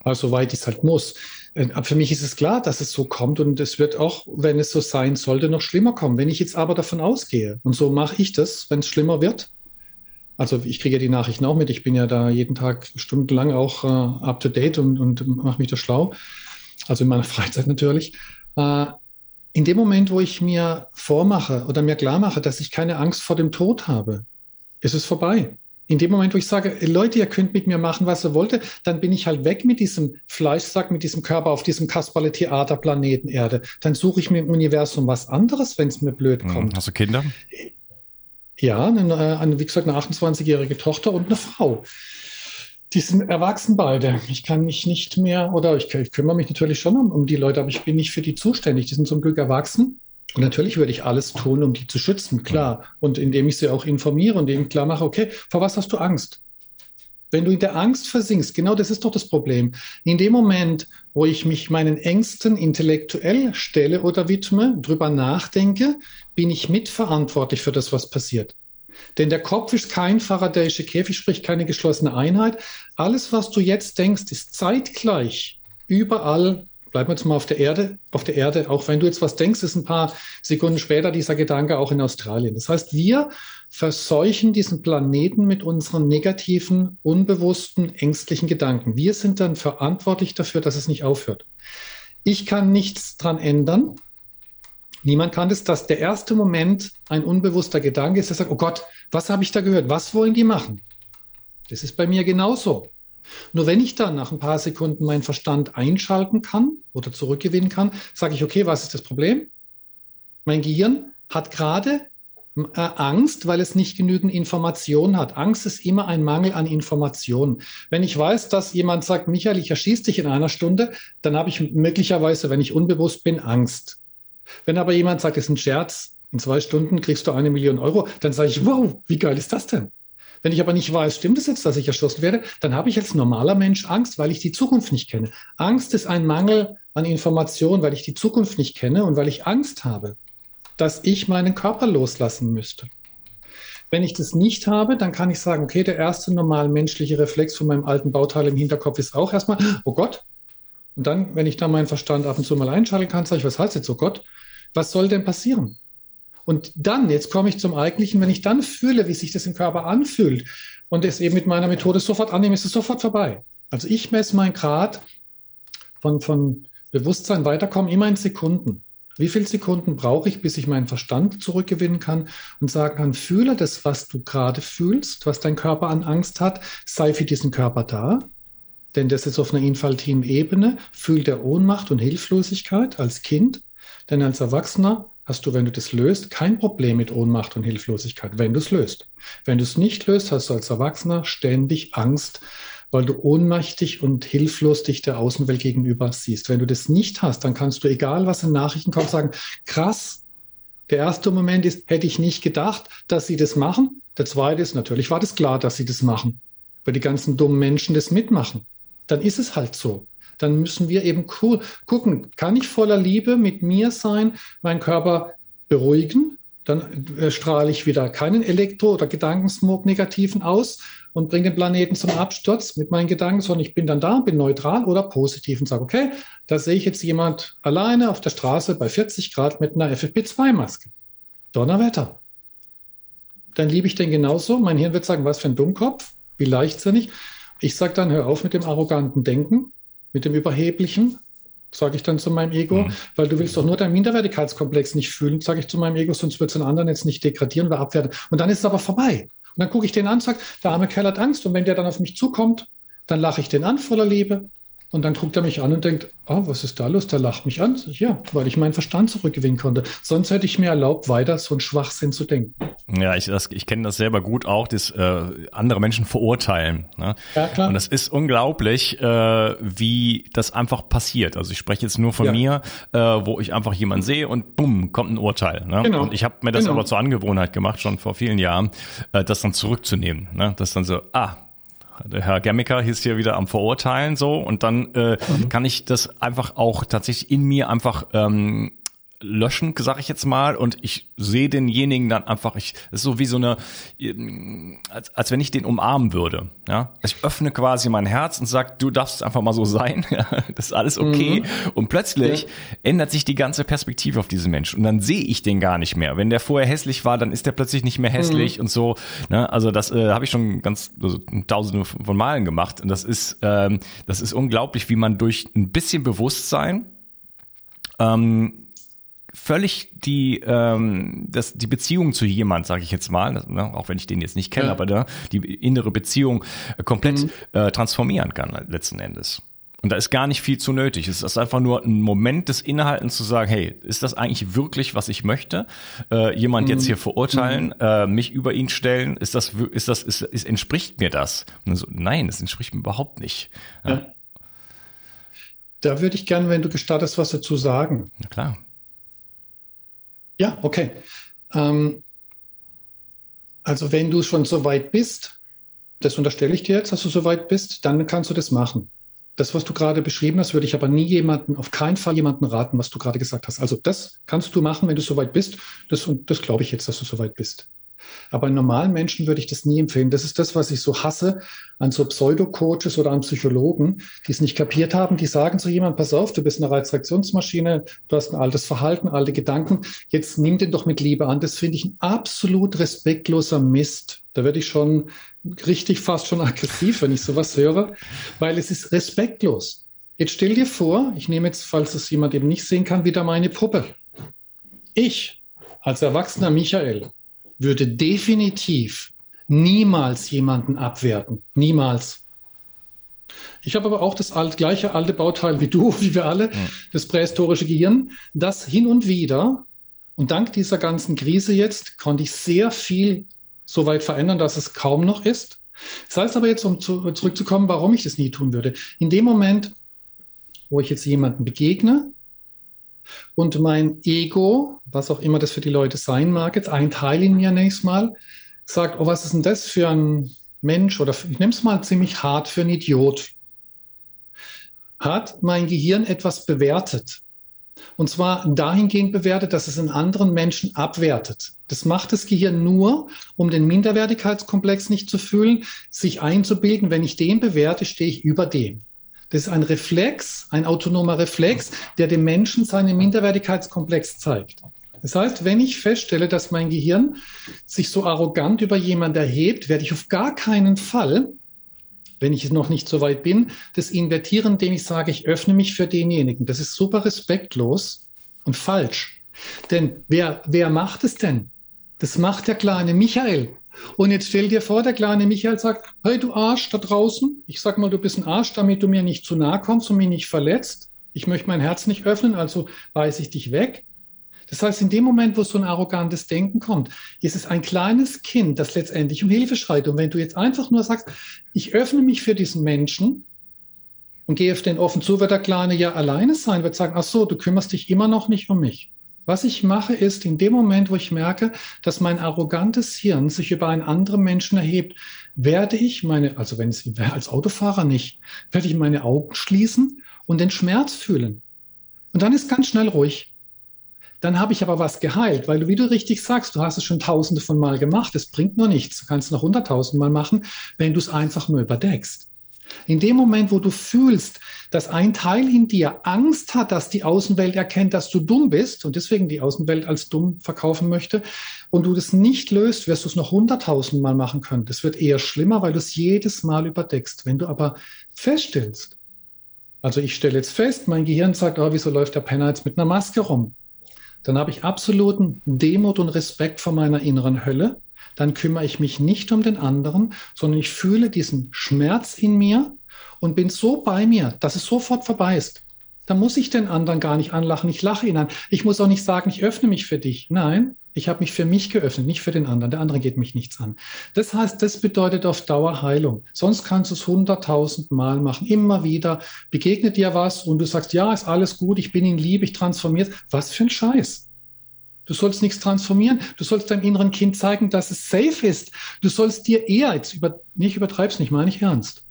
Also soweit ich es halt muss. Äh, aber für mich ist es klar, dass es so kommt und es wird auch, wenn es so sein sollte, noch schlimmer kommen. Wenn ich jetzt aber davon ausgehe, und so mache ich das, wenn es schlimmer wird, also ich kriege ja die Nachrichten auch mit, ich bin ja da jeden Tag stundenlang auch äh, up to date und, und mache mich da schlau, also in meiner Freizeit natürlich. Äh, in dem Moment, wo ich mir vormache oder mir klar mache, dass ich keine Angst vor dem Tod habe, ist es vorbei. In dem Moment, wo ich sage, Leute, ihr könnt mit mir machen, was ihr wollt, dann bin ich halt weg mit diesem Fleischsack, mit diesem Körper auf diesem Kasperle-Theater Planeten Erde. Dann suche ich mir im Universum was anderes, wenn es mir blöd hm, kommt. Hast du Kinder? Ja, eine, eine wie gesagt, eine 28-jährige Tochter und eine Frau. Die sind erwachsen beide. Ich kann mich nicht mehr, oder ich, ich kümmere mich natürlich schon um, um, die Leute, aber ich bin nicht für die zuständig. Die sind zum Glück erwachsen. Und natürlich würde ich alles tun, um die zu schützen, klar. Und indem ich sie auch informiere und denen klar mache, okay, vor was hast du Angst? Wenn du in der Angst versinkst, genau das ist doch das Problem. In dem Moment, wo ich mich meinen Ängsten intellektuell stelle oder widme, drüber nachdenke, bin ich mitverantwortlich für das, was passiert. Denn der Kopf ist kein Faradayische Käfig, sprich keine geschlossene Einheit. Alles, was du jetzt denkst, ist zeitgleich überall. Bleiben wir jetzt mal auf der Erde, auf der Erde. Auch wenn du jetzt was denkst, ist ein paar Sekunden später dieser Gedanke auch in Australien. Das heißt, wir verseuchen diesen Planeten mit unseren negativen, unbewussten, ängstlichen Gedanken. Wir sind dann verantwortlich dafür, dass es nicht aufhört. Ich kann nichts dran ändern. Niemand kann das, dass der erste Moment ein unbewusster Gedanke ist, der sagt, oh Gott, was habe ich da gehört? Was wollen die machen? Das ist bei mir genauso. Nur wenn ich dann nach ein paar Sekunden meinen Verstand einschalten kann oder zurückgewinnen kann, sage ich, okay, was ist das Problem? Mein Gehirn hat gerade äh, Angst, weil es nicht genügend Information hat. Angst ist immer ein Mangel an Information. Wenn ich weiß, dass jemand sagt, Michael, ich erschieße dich in einer Stunde, dann habe ich möglicherweise, wenn ich unbewusst bin, Angst. Wenn aber jemand sagt, es ist ein Scherz, in zwei Stunden kriegst du eine Million Euro, dann sage ich, wow, wie geil ist das denn? Wenn ich aber nicht weiß, stimmt es jetzt, dass ich erschossen werde, dann habe ich als normaler Mensch Angst, weil ich die Zukunft nicht kenne. Angst ist ein Mangel an Information, weil ich die Zukunft nicht kenne und weil ich Angst habe, dass ich meinen Körper loslassen müsste. Wenn ich das nicht habe, dann kann ich sagen, okay, der erste normal menschliche Reflex von meinem alten Bauteil im Hinterkopf ist auch erstmal, oh Gott. Und dann, wenn ich da meinen Verstand ab und zu mal einschalten kann, sage ich, was heißt jetzt, oh Gott? Was soll denn passieren? Und dann, jetzt komme ich zum Eigentlichen, wenn ich dann fühle, wie sich das im Körper anfühlt und es eben mit meiner Methode sofort annehme, ist es sofort vorbei. Also ich messe meinen Grad von, von Bewusstsein weiterkommen immer in Sekunden. Wie viele Sekunden brauche ich, bis ich meinen Verstand zurückgewinnen kann und sagen kann, fühle das, was du gerade fühlst, was dein Körper an Angst hat, sei für diesen Körper da. Denn das ist auf einer infantilen Ebene, fühlt der Ohnmacht und Hilflosigkeit als Kind. Denn als Erwachsener hast du, wenn du das löst, kein Problem mit Ohnmacht und Hilflosigkeit, wenn du es löst. Wenn du es nicht löst, hast du als Erwachsener ständig Angst, weil du ohnmächtig und hilflos dich der Außenwelt gegenüber siehst. Wenn du das nicht hast, dann kannst du, egal was in Nachrichten kommt, sagen, krass, der erste Moment ist, hätte ich nicht gedacht, dass sie das machen. Der zweite ist, natürlich war das klar, dass sie das machen, weil die ganzen dummen Menschen das mitmachen. Dann ist es halt so dann müssen wir eben gucken, kann ich voller Liebe mit mir sein, meinen Körper beruhigen, dann äh, strahle ich wieder keinen Elektro- oder Gedankensmog negativen aus und bringe den Planeten zum Absturz mit meinen Gedanken, sondern ich bin dann da, bin neutral oder positiv und sage, okay, da sehe ich jetzt jemand alleine auf der Straße bei 40 Grad mit einer FFP2-Maske. Donnerwetter. Dann liebe ich den genauso. Mein Hirn wird sagen, was für ein Dummkopf, wie leichtsinnig. Ich sage dann, hör auf mit dem arroganten Denken mit dem Überheblichen, sage ich dann zu meinem Ego, mhm. weil du willst doch nur deinen Minderwertigkeitskomplex nicht fühlen, sage ich zu meinem Ego, sonst wird es den anderen jetzt nicht degradieren oder abwerten. Und dann ist es aber vorbei. Und dann gucke ich den an, sage, der arme Kerl hat Angst. Und wenn der dann auf mich zukommt, dann lache ich den an voller Liebe. Und dann guckt er mich an und denkt, oh, was ist da los? Der lacht mich an. Ja, weil ich meinen Verstand zurückgewinnen konnte. Sonst hätte ich mir erlaubt, weiter so einen Schwachsinn zu denken. Ja, ich, ich kenne das selber gut auch, das äh, andere Menschen verurteilen. Ne? Ja, klar. Und das ist unglaublich, äh, wie das einfach passiert. Also ich spreche jetzt nur von ja. mir, äh, wo ich einfach jemanden sehe und bumm, kommt ein Urteil. Ne? Genau. Und ich habe mir das genau. aber zur Angewohnheit gemacht, schon vor vielen Jahren, äh, das dann zurückzunehmen. Ne? Das dann so, ah, der Herr Gemmiker ist hier wieder am Verurteilen so und dann äh, mhm. kann ich das einfach auch tatsächlich in mir einfach ähm, löschen, sage ich jetzt mal, und ich sehe denjenigen dann einfach, ich, das ist so wie so eine, als, als wenn ich den umarmen würde. Ja, ich öffne quasi mein Herz und sag, du darfst einfach mal so sein, ja, das ist alles okay. Mhm. Und plötzlich ja. ändert sich die ganze Perspektive auf diesen Menschen und dann sehe ich den gar nicht mehr. Wenn der vorher hässlich war, dann ist der plötzlich nicht mehr hässlich mhm. und so. Ne? Also das äh, habe ich schon ganz also, tausende von Malen gemacht und das ist, ähm, das ist unglaublich, wie man durch ein bisschen Bewusstsein ähm, völlig die ähm, das die Beziehung zu jemand, sage ich jetzt mal, das, ne, auch wenn ich den jetzt nicht kenne, ja. aber da, die innere Beziehung äh, komplett mhm. äh, transformieren kann letzten Endes. Und da ist gar nicht viel zu nötig. Es ist einfach nur ein Moment des Innehaltens zu sagen, hey, ist das eigentlich wirklich, was ich möchte? Äh, jemand mhm. jetzt hier verurteilen, mhm. äh, mich über ihn stellen, ist das, ist das, ist, ist, entspricht mir das? So, nein, es entspricht mir überhaupt nicht. Ja. Ja. Da würde ich gerne, wenn du gestattest, was dazu sagen. Na klar. Ja, okay. Ähm, also wenn du schon so weit bist, das unterstelle ich dir jetzt, dass du so weit bist, dann kannst du das machen. Das, was du gerade beschrieben hast, würde ich aber nie jemanden, auf keinen Fall jemanden raten, was du gerade gesagt hast. Also das kannst du machen, wenn du so weit bist. Das, und das glaube ich jetzt, dass du so weit bist. Aber normalen Menschen würde ich das nie empfehlen. Das ist das, was ich so hasse an so Pseudo-Coaches oder an Psychologen, die es nicht kapiert haben. Die sagen zu jemandem, pass auf, du bist eine Reizreaktionsmaschine, du hast ein altes Verhalten, alte Gedanken. Jetzt nimm den doch mit Liebe an. Das finde ich ein absolut respektloser Mist. Da werde ich schon richtig fast schon aggressiv, wenn ich sowas höre, weil es ist respektlos. Jetzt stell dir vor, ich nehme jetzt, falls es jemand eben nicht sehen kann, wieder meine Puppe. Ich als erwachsener Michael würde definitiv niemals jemanden abwerten. Niemals. Ich habe aber auch das alt, gleiche alte Bauteil wie du, wie wir alle, das prähistorische Gehirn, das hin und wieder, und dank dieser ganzen Krise jetzt, konnte ich sehr viel so weit verändern, dass es kaum noch ist. Das heißt aber jetzt, um zu, zurückzukommen, warum ich das nie tun würde. In dem Moment, wo ich jetzt jemanden begegne, und mein Ego, was auch immer das für die Leute sein mag, jetzt ein Teil in mir nächstes Mal, sagt, oh, was ist denn das für ein Mensch oder ich nehme es mal ziemlich hart für ein Idiot. Hat mein Gehirn etwas bewertet. Und zwar dahingehend bewertet, dass es in anderen Menschen abwertet. Das macht das Gehirn nur, um den Minderwertigkeitskomplex nicht zu fühlen, sich einzubilden, wenn ich den bewerte, stehe ich über dem. Das ist ein Reflex, ein autonomer Reflex, der dem Menschen seinen Minderwertigkeitskomplex zeigt. Das heißt, wenn ich feststelle, dass mein Gehirn sich so arrogant über jemanden erhebt, werde ich auf gar keinen Fall, wenn ich noch nicht so weit bin, das invertieren, indem ich sage, ich öffne mich für denjenigen. Das ist super respektlos und falsch. Denn wer, wer macht es denn? Das macht der kleine Michael. Und jetzt stell dir vor, der kleine Michael sagt, hey du Arsch da draußen, ich sag mal, du bist ein Arsch, damit du mir nicht zu nahe kommst und mich nicht verletzt. Ich möchte mein Herz nicht öffnen, also weise ich dich weg. Das heißt, in dem Moment, wo so ein arrogantes Denken kommt, ist es ein kleines Kind, das letztendlich um Hilfe schreit. Und wenn du jetzt einfach nur sagst, ich öffne mich für diesen Menschen und gehe auf den offen zu, wird der Kleine ja alleine sein, wird sagen, ach so, du kümmerst dich immer noch nicht um mich. Was ich mache, ist in dem Moment, wo ich merke, dass mein arrogantes Hirn sich über einen anderen Menschen erhebt, werde ich meine, also wenn es als Autofahrer nicht, werde ich meine Augen schließen und den Schmerz fühlen. Und dann ist ganz schnell ruhig. Dann habe ich aber was geheilt, weil du, wie du richtig sagst, du hast es schon tausende von Mal gemacht. Es bringt nur nichts. Du kannst es noch hunderttausend Mal machen, wenn du es einfach nur überdeckst. In dem Moment, wo du fühlst, dass ein Teil in dir Angst hat, dass die Außenwelt erkennt, dass du dumm bist und deswegen die Außenwelt als dumm verkaufen möchte und du das nicht löst, wirst du es noch hunderttausend Mal machen können. Das wird eher schlimmer, weil du es jedes Mal überdeckst. Wenn du aber feststellst, also ich stelle jetzt fest, mein Gehirn sagt, oh, wieso läuft der Penner jetzt mit einer Maske rum? Dann habe ich absoluten Demut und Respekt vor meiner inneren Hölle. Dann kümmere ich mich nicht um den anderen, sondern ich fühle diesen Schmerz in mir und bin so bei mir, dass es sofort vorbei ist. Da muss ich den anderen gar nicht anlachen. Ich lache ihn an. Ich muss auch nicht sagen, ich öffne mich für dich. Nein, ich habe mich für mich geöffnet, nicht für den anderen. Der andere geht mich nichts an. Das heißt, das bedeutet auf Dauer Heilung. Sonst kannst du es hunderttausend Mal machen. Immer wieder begegnet dir was und du sagst, ja, ist alles gut, ich bin in Liebe, ich transformiere. Was für ein Scheiß. Du sollst nichts transformieren. Du sollst deinem inneren Kind zeigen, dass es safe ist. Du sollst dir eher, jetzt über, nicht übertreibst nicht, meine ich ernst.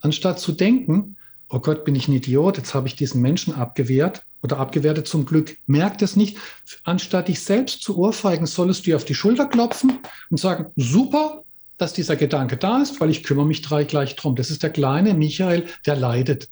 Anstatt zu denken, oh Gott, bin ich ein Idiot, jetzt habe ich diesen Menschen abgewehrt oder abgewertet zum Glück, merkt es nicht. Anstatt dich selbst zu ohrfeigen, solltest du dir auf die Schulter klopfen und sagen, super, dass dieser Gedanke da ist, weil ich kümmere mich gleich drum. Das ist der kleine Michael, der leidet.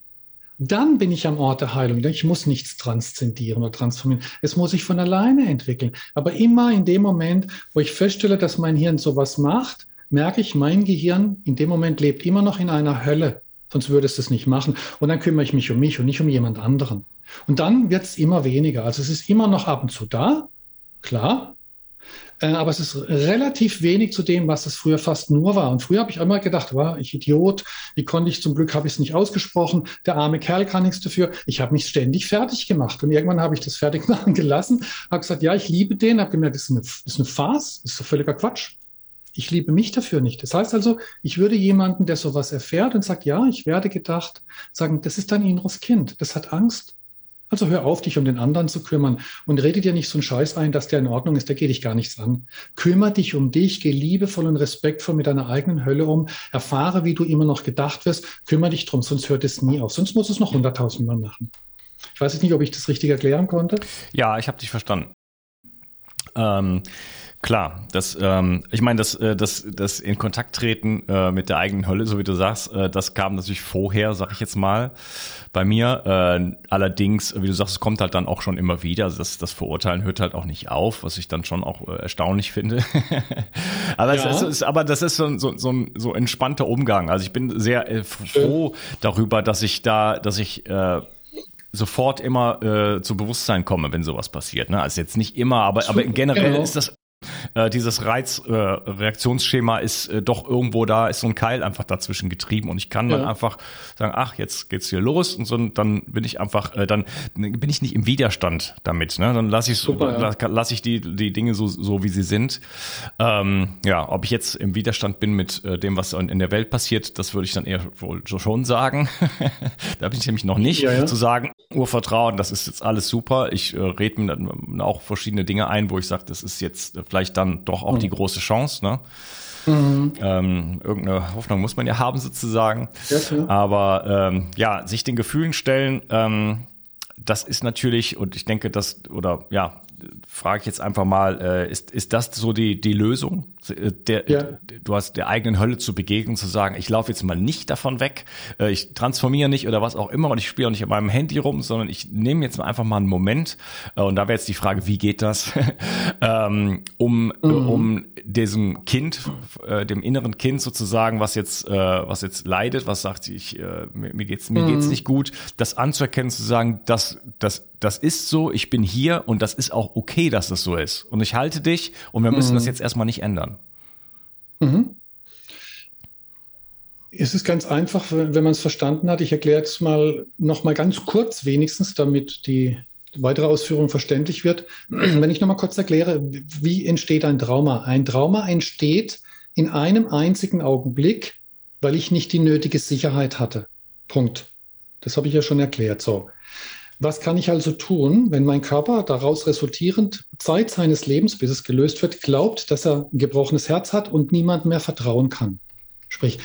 Dann bin ich am Ort der Heilung. Ich muss nichts transzendieren oder transformieren. Es muss sich von alleine entwickeln. Aber immer in dem Moment, wo ich feststelle, dass mein Hirn sowas macht, merke ich, mein Gehirn in dem Moment lebt immer noch in einer Hölle. Sonst würde es das nicht machen. Und dann kümmere ich mich um mich und nicht um jemand anderen. Und dann wird es immer weniger. Also es ist immer noch ab und zu da, klar, äh, aber es ist relativ wenig zu dem, was es früher fast nur war. Und früher habe ich immer gedacht, war ich Idiot, wie konnte ich, zum Glück habe ich es nicht ausgesprochen, der arme Kerl kann nichts dafür. Ich habe mich ständig fertig gemacht. Und irgendwann habe ich das fertig machen gelassen, habe gesagt, ja, ich liebe den, habe gemerkt, das ist eine, das ist eine Farce, das ist doch völliger Quatsch. Ich liebe mich dafür nicht. Das heißt also, ich würde jemanden, der sowas erfährt und sagt, ja, ich werde gedacht, sagen, das ist dein inneres Kind, das hat Angst, also hör auf, dich um den anderen zu kümmern und rede dir nicht so einen Scheiß ein, dass der in Ordnung ist, der geht dich gar nichts an. Kümmer dich um dich, geh liebevoll und respektvoll mit deiner eigenen Hölle um, erfahre, wie du immer noch gedacht wirst, kümmere dich drum, sonst hört es nie auf, sonst muss es noch hunderttausendmal machen. Ich weiß jetzt nicht, ob ich das richtig erklären konnte. Ja, ich habe dich verstanden. Ähm, Klar, das, ähm, ich meine, das, äh, das, das in Kontakt treten äh, mit der eigenen Hölle, so wie du sagst, äh, das kam natürlich vorher, sag ich jetzt mal, bei mir. Äh, allerdings, wie du sagst, es kommt halt dann auch schon immer wieder. Also das, das Verurteilen hört halt auch nicht auf, was ich dann schon auch äh, erstaunlich finde. aber, ja. es ist, aber das ist so, so, so ein so entspannter Umgang. Also ich bin sehr äh, froh darüber, dass ich da, dass ich äh, sofort immer äh, zu Bewusstsein komme, wenn sowas passiert. Ne? Also jetzt nicht immer, aber, aber generell genau. ist das äh, dieses Reizreaktionsschema äh, ist äh, doch irgendwo da, ist so ein Keil einfach dazwischen getrieben und ich kann ja. dann einfach sagen, ach, jetzt geht's hier los und so, und dann bin ich einfach, äh, dann bin ich nicht im Widerstand damit, ne? Dann lasse ich Super, ja. lasse ich die die Dinge so so wie sie sind. Ähm, ja, ob ich jetzt im Widerstand bin mit äh, dem, was in der Welt passiert, das würde ich dann eher wohl schon sagen. da bin ich nämlich noch nicht ja, ja. zu sagen, Urvertrauen, das ist jetzt alles super. Ich äh, rede mir dann auch verschiedene Dinge ein, wo ich sage, das ist jetzt vielleicht dann doch auch mhm. die große Chance. Ne? Mhm. Ähm, irgendeine Hoffnung muss man ja haben sozusagen. Ja, Aber ähm, ja, sich den Gefühlen stellen, ähm, das ist natürlich, und ich denke, das, oder ja, frage ich jetzt einfach mal, äh, ist, ist das so die, die Lösung? Äh, der, ja. Du hast der eigenen Hölle zu begegnen, zu sagen, ich laufe jetzt mal nicht davon weg, äh, ich transformiere nicht oder was auch immer und ich spiele auch nicht auf meinem Handy rum, sondern ich nehme jetzt einfach mal einen Moment äh, und da wäre jetzt die Frage, wie geht das, ähm, um, mhm. um diesem Kind, dem inneren Kind sozusagen, was jetzt, was jetzt leidet, was sagt, ich, mir geht's, mir mhm. geht's nicht gut, das anzuerkennen, zu sagen, das, das, das ist so, ich bin hier und das ist auch okay, dass das so ist und ich halte dich und wir müssen mhm. das jetzt erstmal nicht ändern. Mhm. Es ist ganz einfach, wenn man es verstanden hat. Ich erkläre es mal noch mal ganz kurz, wenigstens, damit die weitere Ausführung verständlich wird. Wenn ich noch mal kurz erkläre, wie entsteht ein Trauma? Ein Trauma entsteht in einem einzigen Augenblick, weil ich nicht die nötige Sicherheit hatte. Punkt. Das habe ich ja schon erklärt. So. Was kann ich also tun, wenn mein Körper daraus resultierend Zeit seines Lebens, bis es gelöst wird, glaubt, dass er ein gebrochenes Herz hat und niemand mehr vertrauen kann? Sprich,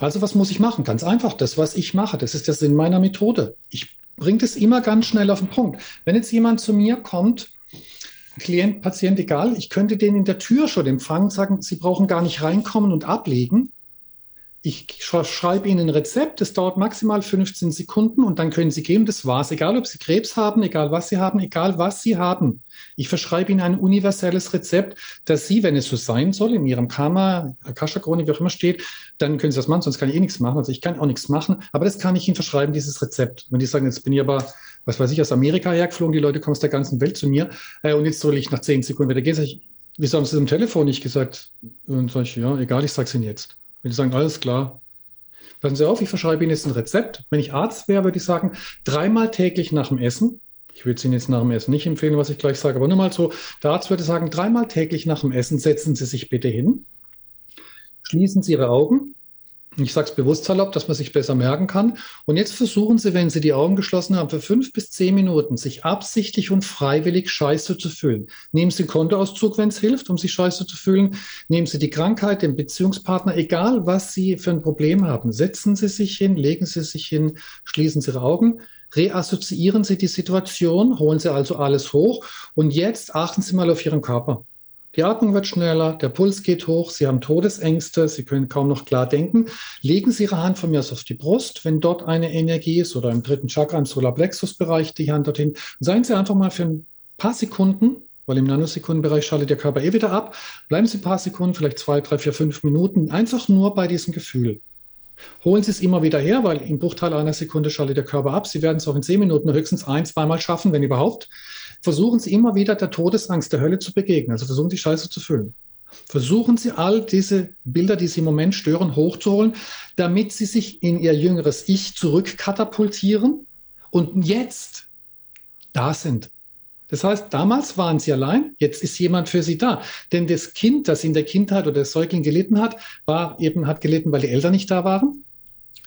also was muss ich machen? Ganz einfach, das, was ich mache, das ist der Sinn meiner Methode. Ich bringe das immer ganz schnell auf den Punkt. Wenn jetzt jemand zu mir kommt, Klient, Patient, egal, ich könnte den in der Tür schon empfangen, sagen, Sie brauchen gar nicht reinkommen und ablegen ich schreibe Ihnen ein Rezept, das dauert maximal 15 Sekunden und dann können Sie gehen. Das war's. Egal, ob Sie Krebs haben, egal was Sie haben, egal was Sie haben. Ich verschreibe Ihnen ein universelles Rezept, das Sie, wenn es so sein soll, in Ihrem Karma, Akasha-Chronik, wie auch immer steht, dann können Sie das machen, sonst kann ich eh nichts machen. Also ich kann auch nichts machen, aber das kann ich Ihnen verschreiben, dieses Rezept. Wenn die sagen, jetzt bin ich aber, was weiß ich, aus Amerika hergeflogen, die Leute kommen aus der ganzen Welt zu mir äh, und jetzt soll ich nach 10 Sekunden wieder gehen, sag ich, wieso haben Sie es am Telefon nicht gesagt? Und sage ich, ja, egal, ich sage es Ihnen jetzt. Wenn die sagen, alles klar, passen Sie auf, ich verschreibe Ihnen jetzt ein Rezept. Wenn ich Arzt wäre, würde ich sagen, dreimal täglich nach dem Essen. Ich würde es Ihnen jetzt nach dem Essen nicht empfehlen, was ich gleich sage, aber nur mal so. Der Arzt würde sagen, dreimal täglich nach dem Essen setzen Sie sich bitte hin, schließen Sie Ihre Augen ich sage es bewusst salopp, dass man sich besser merken kann. Und jetzt versuchen Sie, wenn Sie die Augen geschlossen haben, für fünf bis zehn Minuten sich absichtlich und freiwillig scheiße zu fühlen. Nehmen Sie Kontoauszug, wenn es hilft, um sich scheiße zu fühlen. Nehmen Sie die Krankheit, den Beziehungspartner, egal was Sie für ein Problem haben. Setzen Sie sich hin, legen Sie sich hin, schließen Sie Ihre Augen. Reassoziieren Sie die Situation, holen Sie also alles hoch und jetzt achten Sie mal auf Ihren Körper. Die Atmung wird schneller, der Puls geht hoch, Sie haben Todesängste, Sie können kaum noch klar denken. Legen Sie Ihre Hand von mir aus auf die Brust, wenn dort eine Energie ist oder im dritten Chakra, im Solarplexus-Bereich, die Hand dorthin. Seien Sie einfach mal für ein paar Sekunden, weil im Nanosekundenbereich schaltet der Körper eh wieder ab, bleiben Sie ein paar Sekunden, vielleicht zwei, drei, vier, fünf Minuten, einfach nur bei diesem Gefühl. Holen Sie es immer wieder her, weil im Bruchteil einer Sekunde schaltet der Körper ab. Sie werden es auch in zehn Minuten höchstens ein, zweimal schaffen, wenn überhaupt versuchen Sie immer wieder der Todesangst, der Hölle zu begegnen. Also versuchen Sie Scheiße zu füllen. Versuchen Sie all diese Bilder, die Sie im Moment stören, hochzuholen, damit Sie sich in Ihr jüngeres Ich zurückkatapultieren und jetzt da sind. Das heißt, damals waren Sie allein, jetzt ist jemand für Sie da. Denn das Kind, das in der Kindheit oder der Säugling gelitten hat, war eben, hat gelitten, weil die Eltern nicht da waren.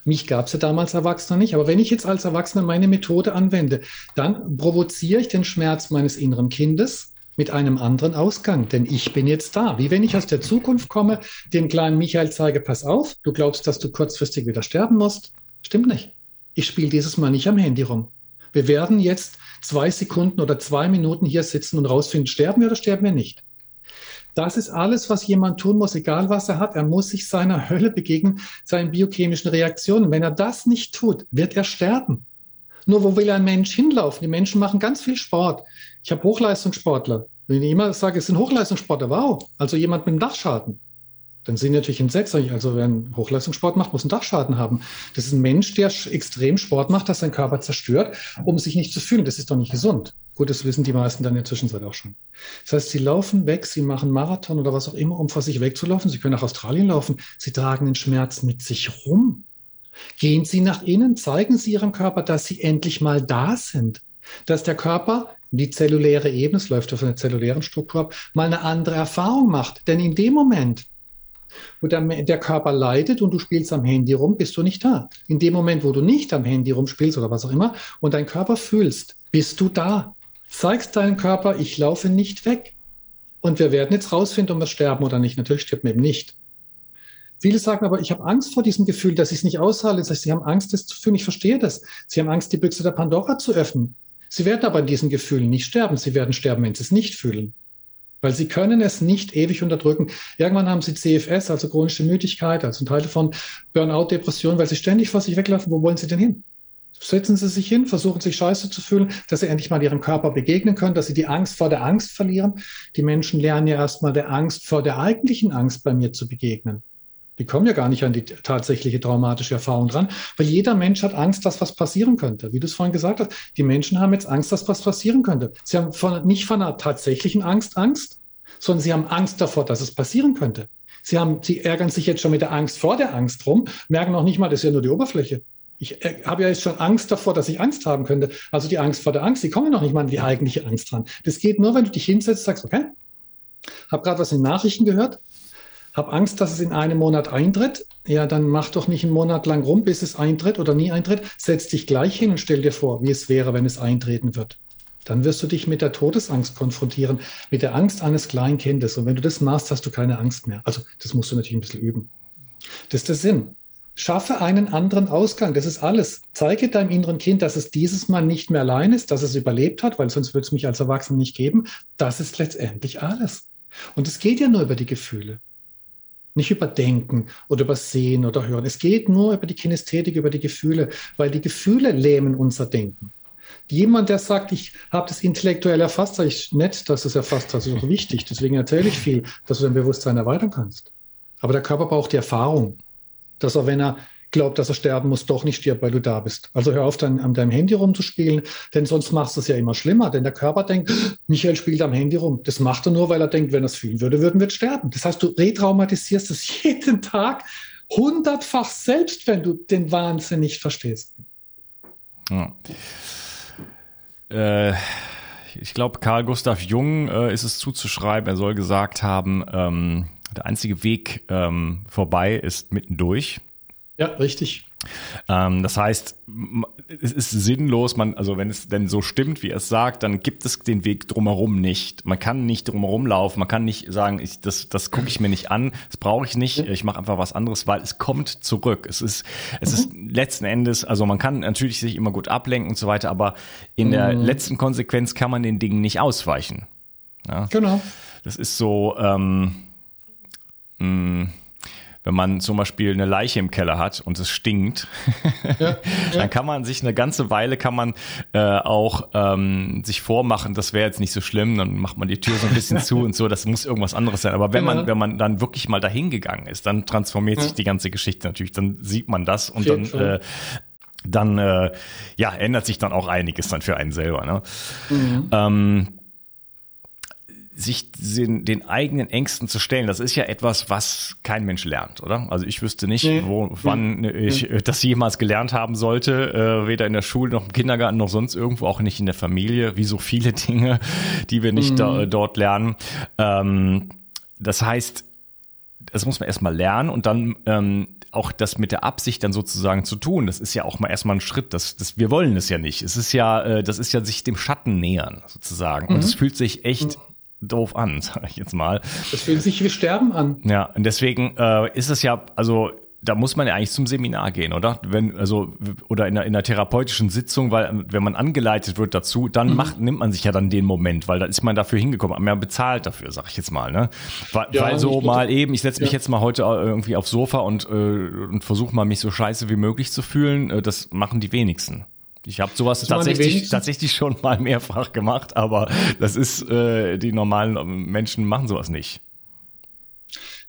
Mich gab es ja damals Erwachsener nicht. Aber wenn ich jetzt als Erwachsener meine Methode anwende, dann provoziere ich den Schmerz meines inneren Kindes mit einem anderen Ausgang. Denn ich bin jetzt da. Wie wenn ich aus der Zukunft komme, dem kleinen Michael zeige, pass auf, du glaubst, dass du kurzfristig wieder sterben musst. Stimmt nicht. Ich spiele dieses Mal nicht am Handy rum. Wir werden jetzt zwei Sekunden oder zwei Minuten hier sitzen und rausfinden, sterben wir oder sterben wir nicht. Das ist alles, was jemand tun muss, egal was er hat. Er muss sich seiner Hölle begegnen, seinen biochemischen Reaktionen. Wenn er das nicht tut, wird er sterben. Nur wo will ein Mensch hinlaufen? Die Menschen machen ganz viel Sport. Ich habe Hochleistungssportler. Wenn ich immer sage, es sind Hochleistungssportler, wow, also jemand mit einem Dachschaden dann sind die natürlich entsetzt. Also wer einen Hochleistungssport macht, muss einen Dachschaden haben. Das ist ein Mensch, der extrem Sport macht, das seinen Körper zerstört, um sich nicht zu fühlen. Das ist doch nicht gesund. Gut, das wissen die meisten dann in der Zwischenzeit auch schon. Das heißt, sie laufen weg, sie machen Marathon oder was auch immer, um vor sich wegzulaufen. Sie können nach Australien laufen. Sie tragen den Schmerz mit sich rum. Gehen Sie nach innen, zeigen Sie Ihrem Körper, dass Sie endlich mal da sind. Dass der Körper die zelluläre Ebene, es läuft auf einer zellulären Struktur ab, mal eine andere Erfahrung macht. Denn in dem Moment, wo der, der Körper leidet und du spielst am Handy rum, bist du nicht da. In dem Moment, wo du nicht am Handy rumspielst oder was auch immer und dein Körper fühlst, bist du da. Zeigst deinem Körper, ich laufe nicht weg. Und wir werden jetzt rausfinden, ob wir sterben oder nicht. Natürlich stirbt man eben nicht. Viele sagen aber, ich habe Angst vor diesem Gefühl, dass ich es nicht aushalte. Das heißt, sie haben Angst, das zu fühlen. Ich verstehe das. Sie haben Angst, die Büchse der Pandora zu öffnen. Sie werden aber in diesen Gefühlen nicht sterben. Sie werden sterben, wenn sie es nicht fühlen. Weil sie können es nicht ewig unterdrücken. Irgendwann haben sie CFS, also chronische Müdigkeit, also ein Teil von Burnout, Depression, weil sie ständig vor sich weglaufen. Wo wollen sie denn hin? Setzen Sie sich hin, versuchen sich scheiße zu fühlen, dass Sie endlich mal Ihrem Körper begegnen können, dass Sie die Angst vor der Angst verlieren. Die Menschen lernen ja erstmal der Angst vor der eigentlichen Angst bei mir zu begegnen. Die kommen ja gar nicht an die tatsächliche traumatische Erfahrung dran, weil jeder Mensch hat Angst, dass was passieren könnte. Wie du es vorhin gesagt hast, die Menschen haben jetzt Angst, dass was passieren könnte. Sie haben von, nicht von einer tatsächlichen Angst Angst, sondern sie haben Angst davor, dass es passieren könnte. Sie haben, sie ärgern sich jetzt schon mit der Angst vor der Angst rum, merken noch nicht mal, das ist ja nur die Oberfläche. Ich äh, habe ja jetzt schon Angst davor, dass ich Angst haben könnte. Also die Angst vor der Angst, die kommen noch nicht mal an die eigentliche Angst dran. Das geht nur, wenn du dich hinsetzt, sagst, okay, habe gerade was in Nachrichten gehört, habe Angst, dass es in einem Monat eintritt. Ja, dann mach doch nicht einen Monat lang rum, bis es eintritt oder nie eintritt. Setz dich gleich hin und stell dir vor, wie es wäre, wenn es eintreten wird. Dann wirst du dich mit der Todesangst konfrontieren, mit der Angst eines kleinen Kindes. Und wenn du das machst, hast du keine Angst mehr. Also das musst du natürlich ein bisschen üben. Das ist der Sinn. Schaffe einen anderen Ausgang. Das ist alles. Zeige deinem inneren Kind, dass es dieses Mal nicht mehr allein ist, dass es überlebt hat, weil sonst würde es mich als Erwachsener nicht geben. Das ist letztendlich alles. Und es geht ja nur über die Gefühle. Nicht über Denken oder über Sehen oder Hören. Es geht nur über die Kinästhetik, über die Gefühle, weil die Gefühle lähmen unser Denken. Jemand, der sagt, ich habe das intellektuell erfasst, sage ich nett, dass du es erfasst hast, ist auch wichtig. Deswegen erzähle ich viel, dass du dein Bewusstsein erweitern kannst. Aber der Körper braucht die Erfahrung, dass er, wenn er glaubt, dass er sterben muss, doch nicht stirbt, weil du da bist. Also hör auf, dann an deinem Handy rumzuspielen, denn sonst machst du es ja immer schlimmer. Denn der Körper denkt, Michael spielt am Handy rum. Das macht er nur, weil er denkt, wenn er es fühlen würde, würden wir sterben. Das heißt, du retraumatisierst es jeden Tag hundertfach selbst, wenn du den Wahnsinn nicht verstehst. Ja. Äh, ich glaube, Karl Gustav Jung äh, ist es zuzuschreiben, er soll gesagt haben, ähm, der einzige Weg ähm, vorbei ist mittendurch. Ja, richtig. Ähm, das heißt, es ist sinnlos, man, also wenn es denn so stimmt, wie er es sagt, dann gibt es den Weg drumherum nicht. Man kann nicht drumherum laufen, man kann nicht sagen, ich, das, das gucke ich mir nicht an, das brauche ich nicht, ich mache einfach was anderes, weil es kommt zurück. Es ist, es mhm. ist letzten Endes, also man kann natürlich sich immer gut ablenken und so weiter, aber in mhm. der letzten Konsequenz kann man den Dingen nicht ausweichen. Ja? Genau. Das ist so, ähm, mh, mm, wenn man zum Beispiel eine Leiche im Keller hat und es stinkt, ja, ja. dann kann man sich eine ganze Weile kann man äh, auch ähm, sich vormachen, das wäre jetzt nicht so schlimm, dann macht man die Tür so ein bisschen zu und so, das muss irgendwas anderes sein. Aber wenn man, wenn man dann wirklich mal dahin gegangen ist, dann transformiert ja. sich die ganze Geschichte natürlich, dann sieht man das und dann äh, dann äh, ja ändert sich dann auch einiges dann für einen selber. Ne? Mhm. Ähm, sich den, den, eigenen Ängsten zu stellen, das ist ja etwas, was kein Mensch lernt, oder? Also ich wüsste nicht, nee. wo, wann nee. ich das jemals gelernt haben sollte, äh, weder in der Schule noch im Kindergarten noch sonst irgendwo, auch nicht in der Familie, wie so viele Dinge, die wir nicht mhm. da, dort lernen. Ähm, das heißt, das muss man erstmal lernen und dann ähm, auch das mit der Absicht dann sozusagen zu tun, das ist ja auch mal erstmal ein Schritt. Das, das, wir wollen es ja nicht. Es ist ja, äh, das ist ja sich dem Schatten nähern sozusagen. Mhm. Und es fühlt sich echt mhm doof an, sage ich jetzt mal. Das fühlt sich wie Sterben an. Ja, und deswegen äh, ist es ja, also da muss man ja eigentlich zum Seminar gehen, oder? Wenn, also, oder in einer, in einer therapeutischen Sitzung, weil wenn man angeleitet wird dazu, dann mhm. macht, nimmt man sich ja dann den Moment, weil da ist man dafür hingekommen, man bezahlt dafür, sag ich jetzt mal, ne? Weil, ja, weil so mal eben, ich setze mich ja. jetzt mal heute irgendwie aufs Sofa und, äh, und versuche mal mich so scheiße wie möglich zu fühlen, äh, das machen die wenigsten. Ich habe sowas tatsächlich, tatsächlich schon mal mehrfach gemacht, aber das ist, äh, die normalen Menschen machen sowas nicht.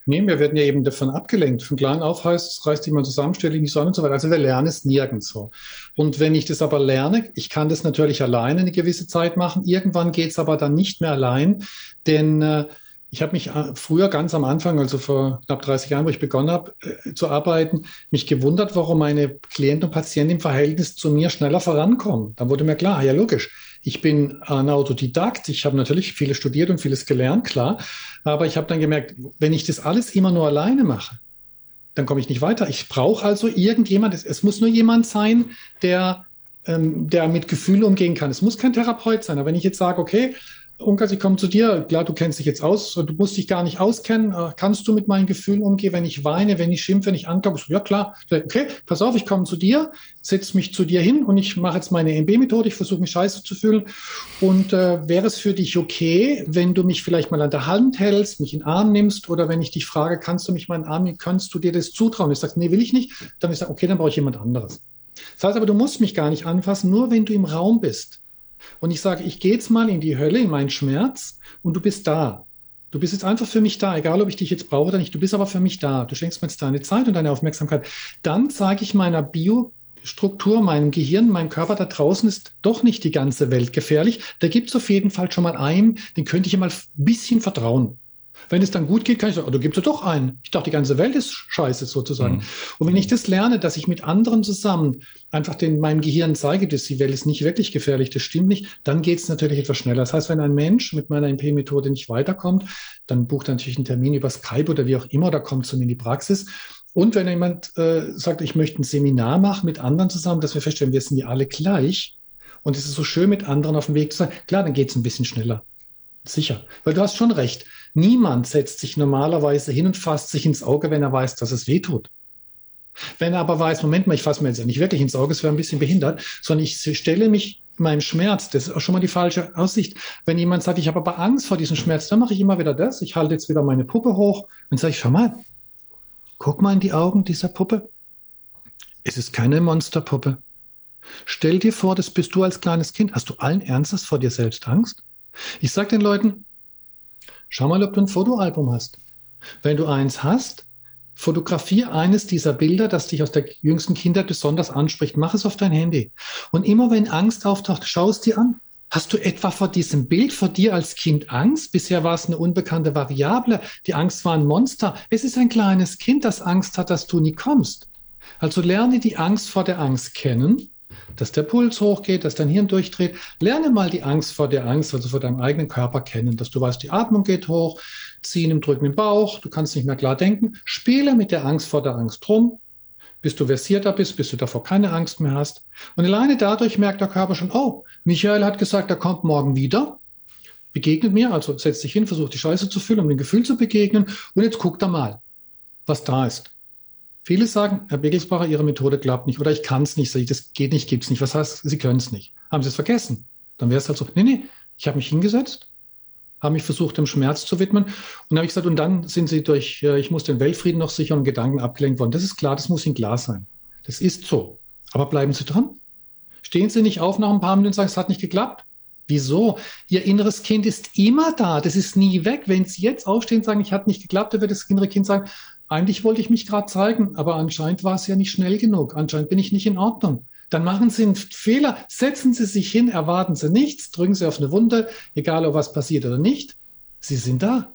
Nee, wir werden ja eben davon abgelenkt. Von klein auf heißt, es reißt dich mal zusammen, stelle ich nicht so an und so weiter. Also wir lernen es nirgends so. Und wenn ich das aber lerne, ich kann das natürlich alleine eine gewisse Zeit machen. Irgendwann geht es aber dann nicht mehr allein, denn äh, ich habe mich äh, früher ganz am Anfang, also vor knapp 30 Jahren, wo ich begonnen habe äh, zu arbeiten, mich gewundert, warum meine Klienten und Patienten im Verhältnis zu mir schneller vorankommen. Dann wurde mir klar, ja logisch, ich bin ein Autodidakt, ich habe natürlich vieles studiert und vieles gelernt, klar, aber ich habe dann gemerkt, wenn ich das alles immer nur alleine mache, dann komme ich nicht weiter. Ich brauche also irgendjemand, es, es, muss nur jemand sein, der, ähm, der mit Gefühlen umgehen kann. Es muss kein Therapeut sein, aber wenn ich jetzt sage, okay, Unkas, ich komme zu dir. Klar, du kennst dich jetzt aus. Du musst dich gar nicht auskennen. Äh, kannst du mit meinen Gefühlen umgehen, wenn ich weine, wenn ich schimpfe, wenn ich ankomme? Ja, klar. Okay, pass auf, ich komme zu dir, setze mich zu dir hin und ich mache jetzt meine MB-Methode. Ich versuche mich scheiße zu fühlen. Und äh, wäre es für dich okay, wenn du mich vielleicht mal an der Hand hältst, mich in den Arm nimmst oder wenn ich dich frage, kannst du mich mal in den Arm nehmen, kannst du dir das zutrauen? Ich sage, nee, will ich nicht. Dann ich sage, okay, dann brauche ich jemand anderes. Das heißt aber, du musst mich gar nicht anfassen, nur wenn du im Raum bist. Und ich sage, ich gehe jetzt mal in die Hölle, in meinen Schmerz und du bist da. Du bist jetzt einfach für mich da, egal ob ich dich jetzt brauche oder nicht. Du bist aber für mich da. Du schenkst mir jetzt deine Zeit und deine Aufmerksamkeit. Dann zeige ich meiner Biostruktur, meinem Gehirn, meinem Körper da draußen ist doch nicht die ganze Welt gefährlich. Da gibt es auf jeden Fall schon mal einen, den könnte ich mal ein bisschen vertrauen. Wenn es dann gut geht, kann ich sagen, oh, du gibst ja doch einen. Ich dachte, die ganze Welt ist scheiße sozusagen. Mhm. Und wenn ich das lerne, dass ich mit anderen zusammen einfach den, meinem Gehirn zeige, dass die Welt ist nicht wirklich gefährlich, das stimmt nicht, dann geht es natürlich etwas schneller. Das heißt, wenn ein Mensch mit meiner MP-Methode nicht weiterkommt, dann bucht er natürlich einen Termin über Skype oder wie auch immer, oder kommt zu mir in die Praxis. Und wenn jemand äh, sagt, ich möchte ein Seminar machen mit anderen zusammen, dass wir feststellen, wir sind ja alle gleich. Und es ist so schön, mit anderen auf dem Weg zu sein. Klar, dann geht es ein bisschen schneller. Sicher. Weil du hast schon recht. Niemand setzt sich normalerweise hin und fasst sich ins Auge, wenn er weiß, dass es weh tut. Wenn er aber weiß, Moment mal, ich fasse mir jetzt nicht wirklich ins Auge, es wäre ein bisschen behindert, sondern ich stelle mich meinem Schmerz, das ist auch schon mal die falsche Aussicht. Wenn jemand sagt, ich habe aber Angst vor diesem Schmerz, dann mache ich immer wieder das. Ich halte jetzt wieder meine Puppe hoch und sage schau mal, guck mal in die Augen dieser Puppe. Es ist keine Monsterpuppe. Stell dir vor, das bist du als kleines Kind. Hast du allen Ernstes vor dir selbst Angst? Ich sage den Leuten, Schau mal, ob du ein Fotoalbum hast. Wenn du eins hast, fotografiere eines dieser Bilder, das dich aus der jüngsten Kindheit besonders anspricht. Mach es auf dein Handy. Und immer wenn Angst auftaucht, schau es dir an. Hast du etwa vor diesem Bild vor dir als Kind Angst? Bisher war es eine unbekannte Variable. Die Angst war ein Monster. Es ist ein kleines Kind, das Angst hat, dass du nie kommst. Also lerne die Angst vor der Angst kennen dass der Puls hochgeht, dass dein Hirn durchdreht. Lerne mal die Angst vor der Angst, also vor deinem eigenen Körper kennen, dass du weißt, die Atmung geht hoch, ziehen im Drücken im Bauch, du kannst nicht mehr klar denken. Spiele mit der Angst vor der Angst rum, bis du versierter bist, bis du davor keine Angst mehr hast. Und alleine dadurch merkt der Körper schon, oh, Michael hat gesagt, er kommt morgen wieder, begegnet mir, also setzt sich hin, versucht die Scheiße zu füllen, um dem Gefühl zu begegnen. Und jetzt guckt er mal, was da ist. Viele sagen, Herr Begelsbacher, Ihre Methode klappt nicht oder ich kann es nicht, das geht nicht, gibt's nicht. Was heißt, Sie können es nicht? Haben Sie es vergessen? Dann wäre es halt so, nee, nee, ich habe mich hingesetzt, habe mich versucht, dem Schmerz zu widmen und habe ich gesagt, und dann sind Sie durch, äh, ich muss den Weltfrieden noch sichern, Gedanken abgelenkt worden. Das ist klar, das muss Ihnen klar sein. Das ist so. Aber bleiben Sie dran. Stehen Sie nicht auf nach ein paar Minuten und sagen, es hat nicht geklappt. Wieso? Ihr inneres Kind ist immer da. Das ist nie weg. Wenn Sie jetzt aufstehen und sagen, ich hat nicht geklappt, dann wird das innere Kind sagen, eigentlich wollte ich mich gerade zeigen, aber anscheinend war es ja nicht schnell genug. Anscheinend bin ich nicht in Ordnung. Dann machen Sie einen Fehler, setzen Sie sich hin, erwarten Sie nichts, drücken Sie auf eine Wunde, egal ob was passiert oder nicht. Sie sind da.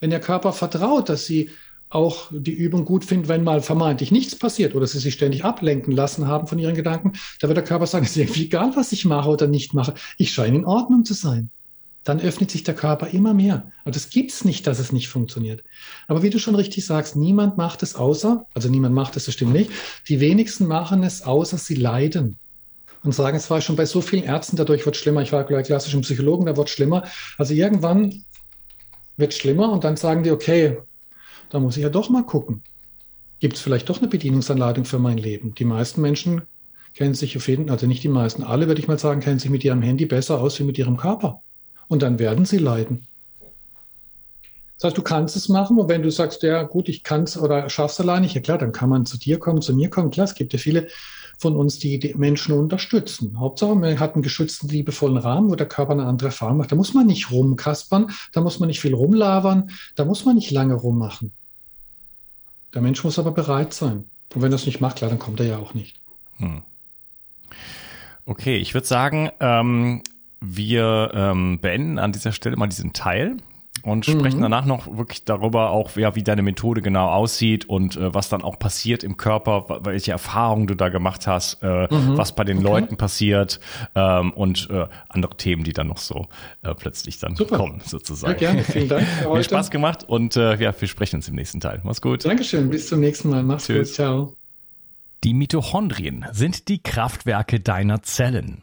Wenn Ihr Körper vertraut, dass Sie auch die Übung gut finden, wenn mal vermeintlich nichts passiert oder Sie sich ständig ablenken lassen haben von Ihren Gedanken, da wird der Körper sagen, es ist irgendwie egal, was ich mache oder nicht mache. Ich scheine in Ordnung zu sein dann öffnet sich der Körper immer mehr. Und es gibt's nicht, dass es nicht funktioniert. Aber wie du schon richtig sagst, niemand macht es außer, also niemand macht es, das stimmt nicht. Die wenigsten machen es außer sie leiden und sagen, es war schon bei so vielen Ärzten, dadurch wird schlimmer. Ich war gleich klassischen Psychologen, da wird schlimmer. Also irgendwann wird schlimmer und dann sagen die, okay, da muss ich ja doch mal gucken. Gibt es vielleicht doch eine Bedienungsanleitung für mein Leben? Die meisten Menschen kennen sich auf jeden, also nicht die meisten, alle würde ich mal sagen, kennen sich mit ihrem Handy besser aus wie mit ihrem Körper und dann werden sie leiden. Das heißt, du kannst es machen und wenn du sagst, ja gut, ich kann es oder schaff's alleine, ja klar, dann kann man zu dir kommen, zu mir kommen. Klar, es gibt ja viele von uns, die die Menschen unterstützen. Hauptsache, man hat einen geschützten, liebevollen Rahmen, wo der Körper eine andere Erfahrung macht. Da muss man nicht rumkaspern, da muss man nicht viel rumlabern, da muss man nicht lange rummachen. Der Mensch muss aber bereit sein. Und wenn er es nicht macht, klar, dann kommt er ja auch nicht. Hm. Okay, ich würde sagen, ähm, wir ähm, beenden an dieser Stelle mal diesen Teil und sprechen mhm. danach noch wirklich darüber auch, ja, wie deine Methode genau aussieht und äh, was dann auch passiert im Körper, welche Erfahrungen du da gemacht hast, äh, mhm. was bei den okay. Leuten passiert ähm, und äh, andere Themen, die dann noch so äh, plötzlich dann Super. kommen, sozusagen. Ja, gerne, vielen Dank. Für Hat Spaß gemacht und äh, ja, wir sprechen uns im nächsten Teil. Mach's gut. Dankeschön, bis zum nächsten Mal. Mach's Tschüss. gut, ciao. Die Mitochondrien sind die Kraftwerke deiner Zellen.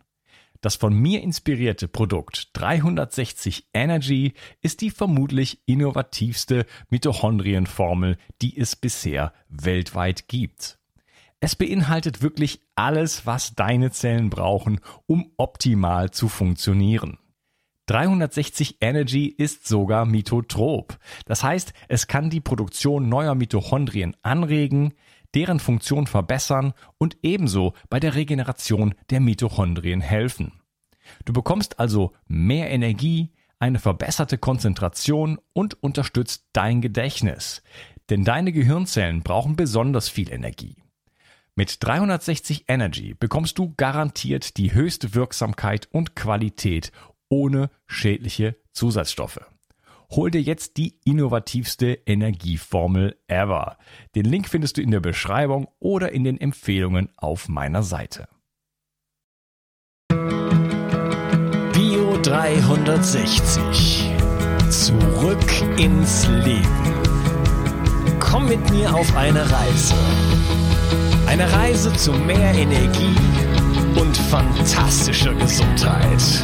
Das von mir inspirierte Produkt 360 Energy ist die vermutlich innovativste Mitochondrienformel, die es bisher weltweit gibt. Es beinhaltet wirklich alles, was deine Zellen brauchen, um optimal zu funktionieren. 360 Energy ist sogar mitotrop. Das heißt, es kann die Produktion neuer Mitochondrien anregen, deren Funktion verbessern und ebenso bei der Regeneration der Mitochondrien helfen. Du bekommst also mehr Energie, eine verbesserte Konzentration und unterstützt dein Gedächtnis. Denn deine Gehirnzellen brauchen besonders viel Energie. Mit 360 Energy bekommst du garantiert die höchste Wirksamkeit und Qualität ohne schädliche Zusatzstoffe. Hol dir jetzt die innovativste Energieformel ever. Den Link findest du in der Beschreibung oder in den Empfehlungen auf meiner Seite. Bio 360. Zurück ins Leben. Komm mit mir auf eine Reise. Eine Reise zu mehr Energie und fantastischer Gesundheit.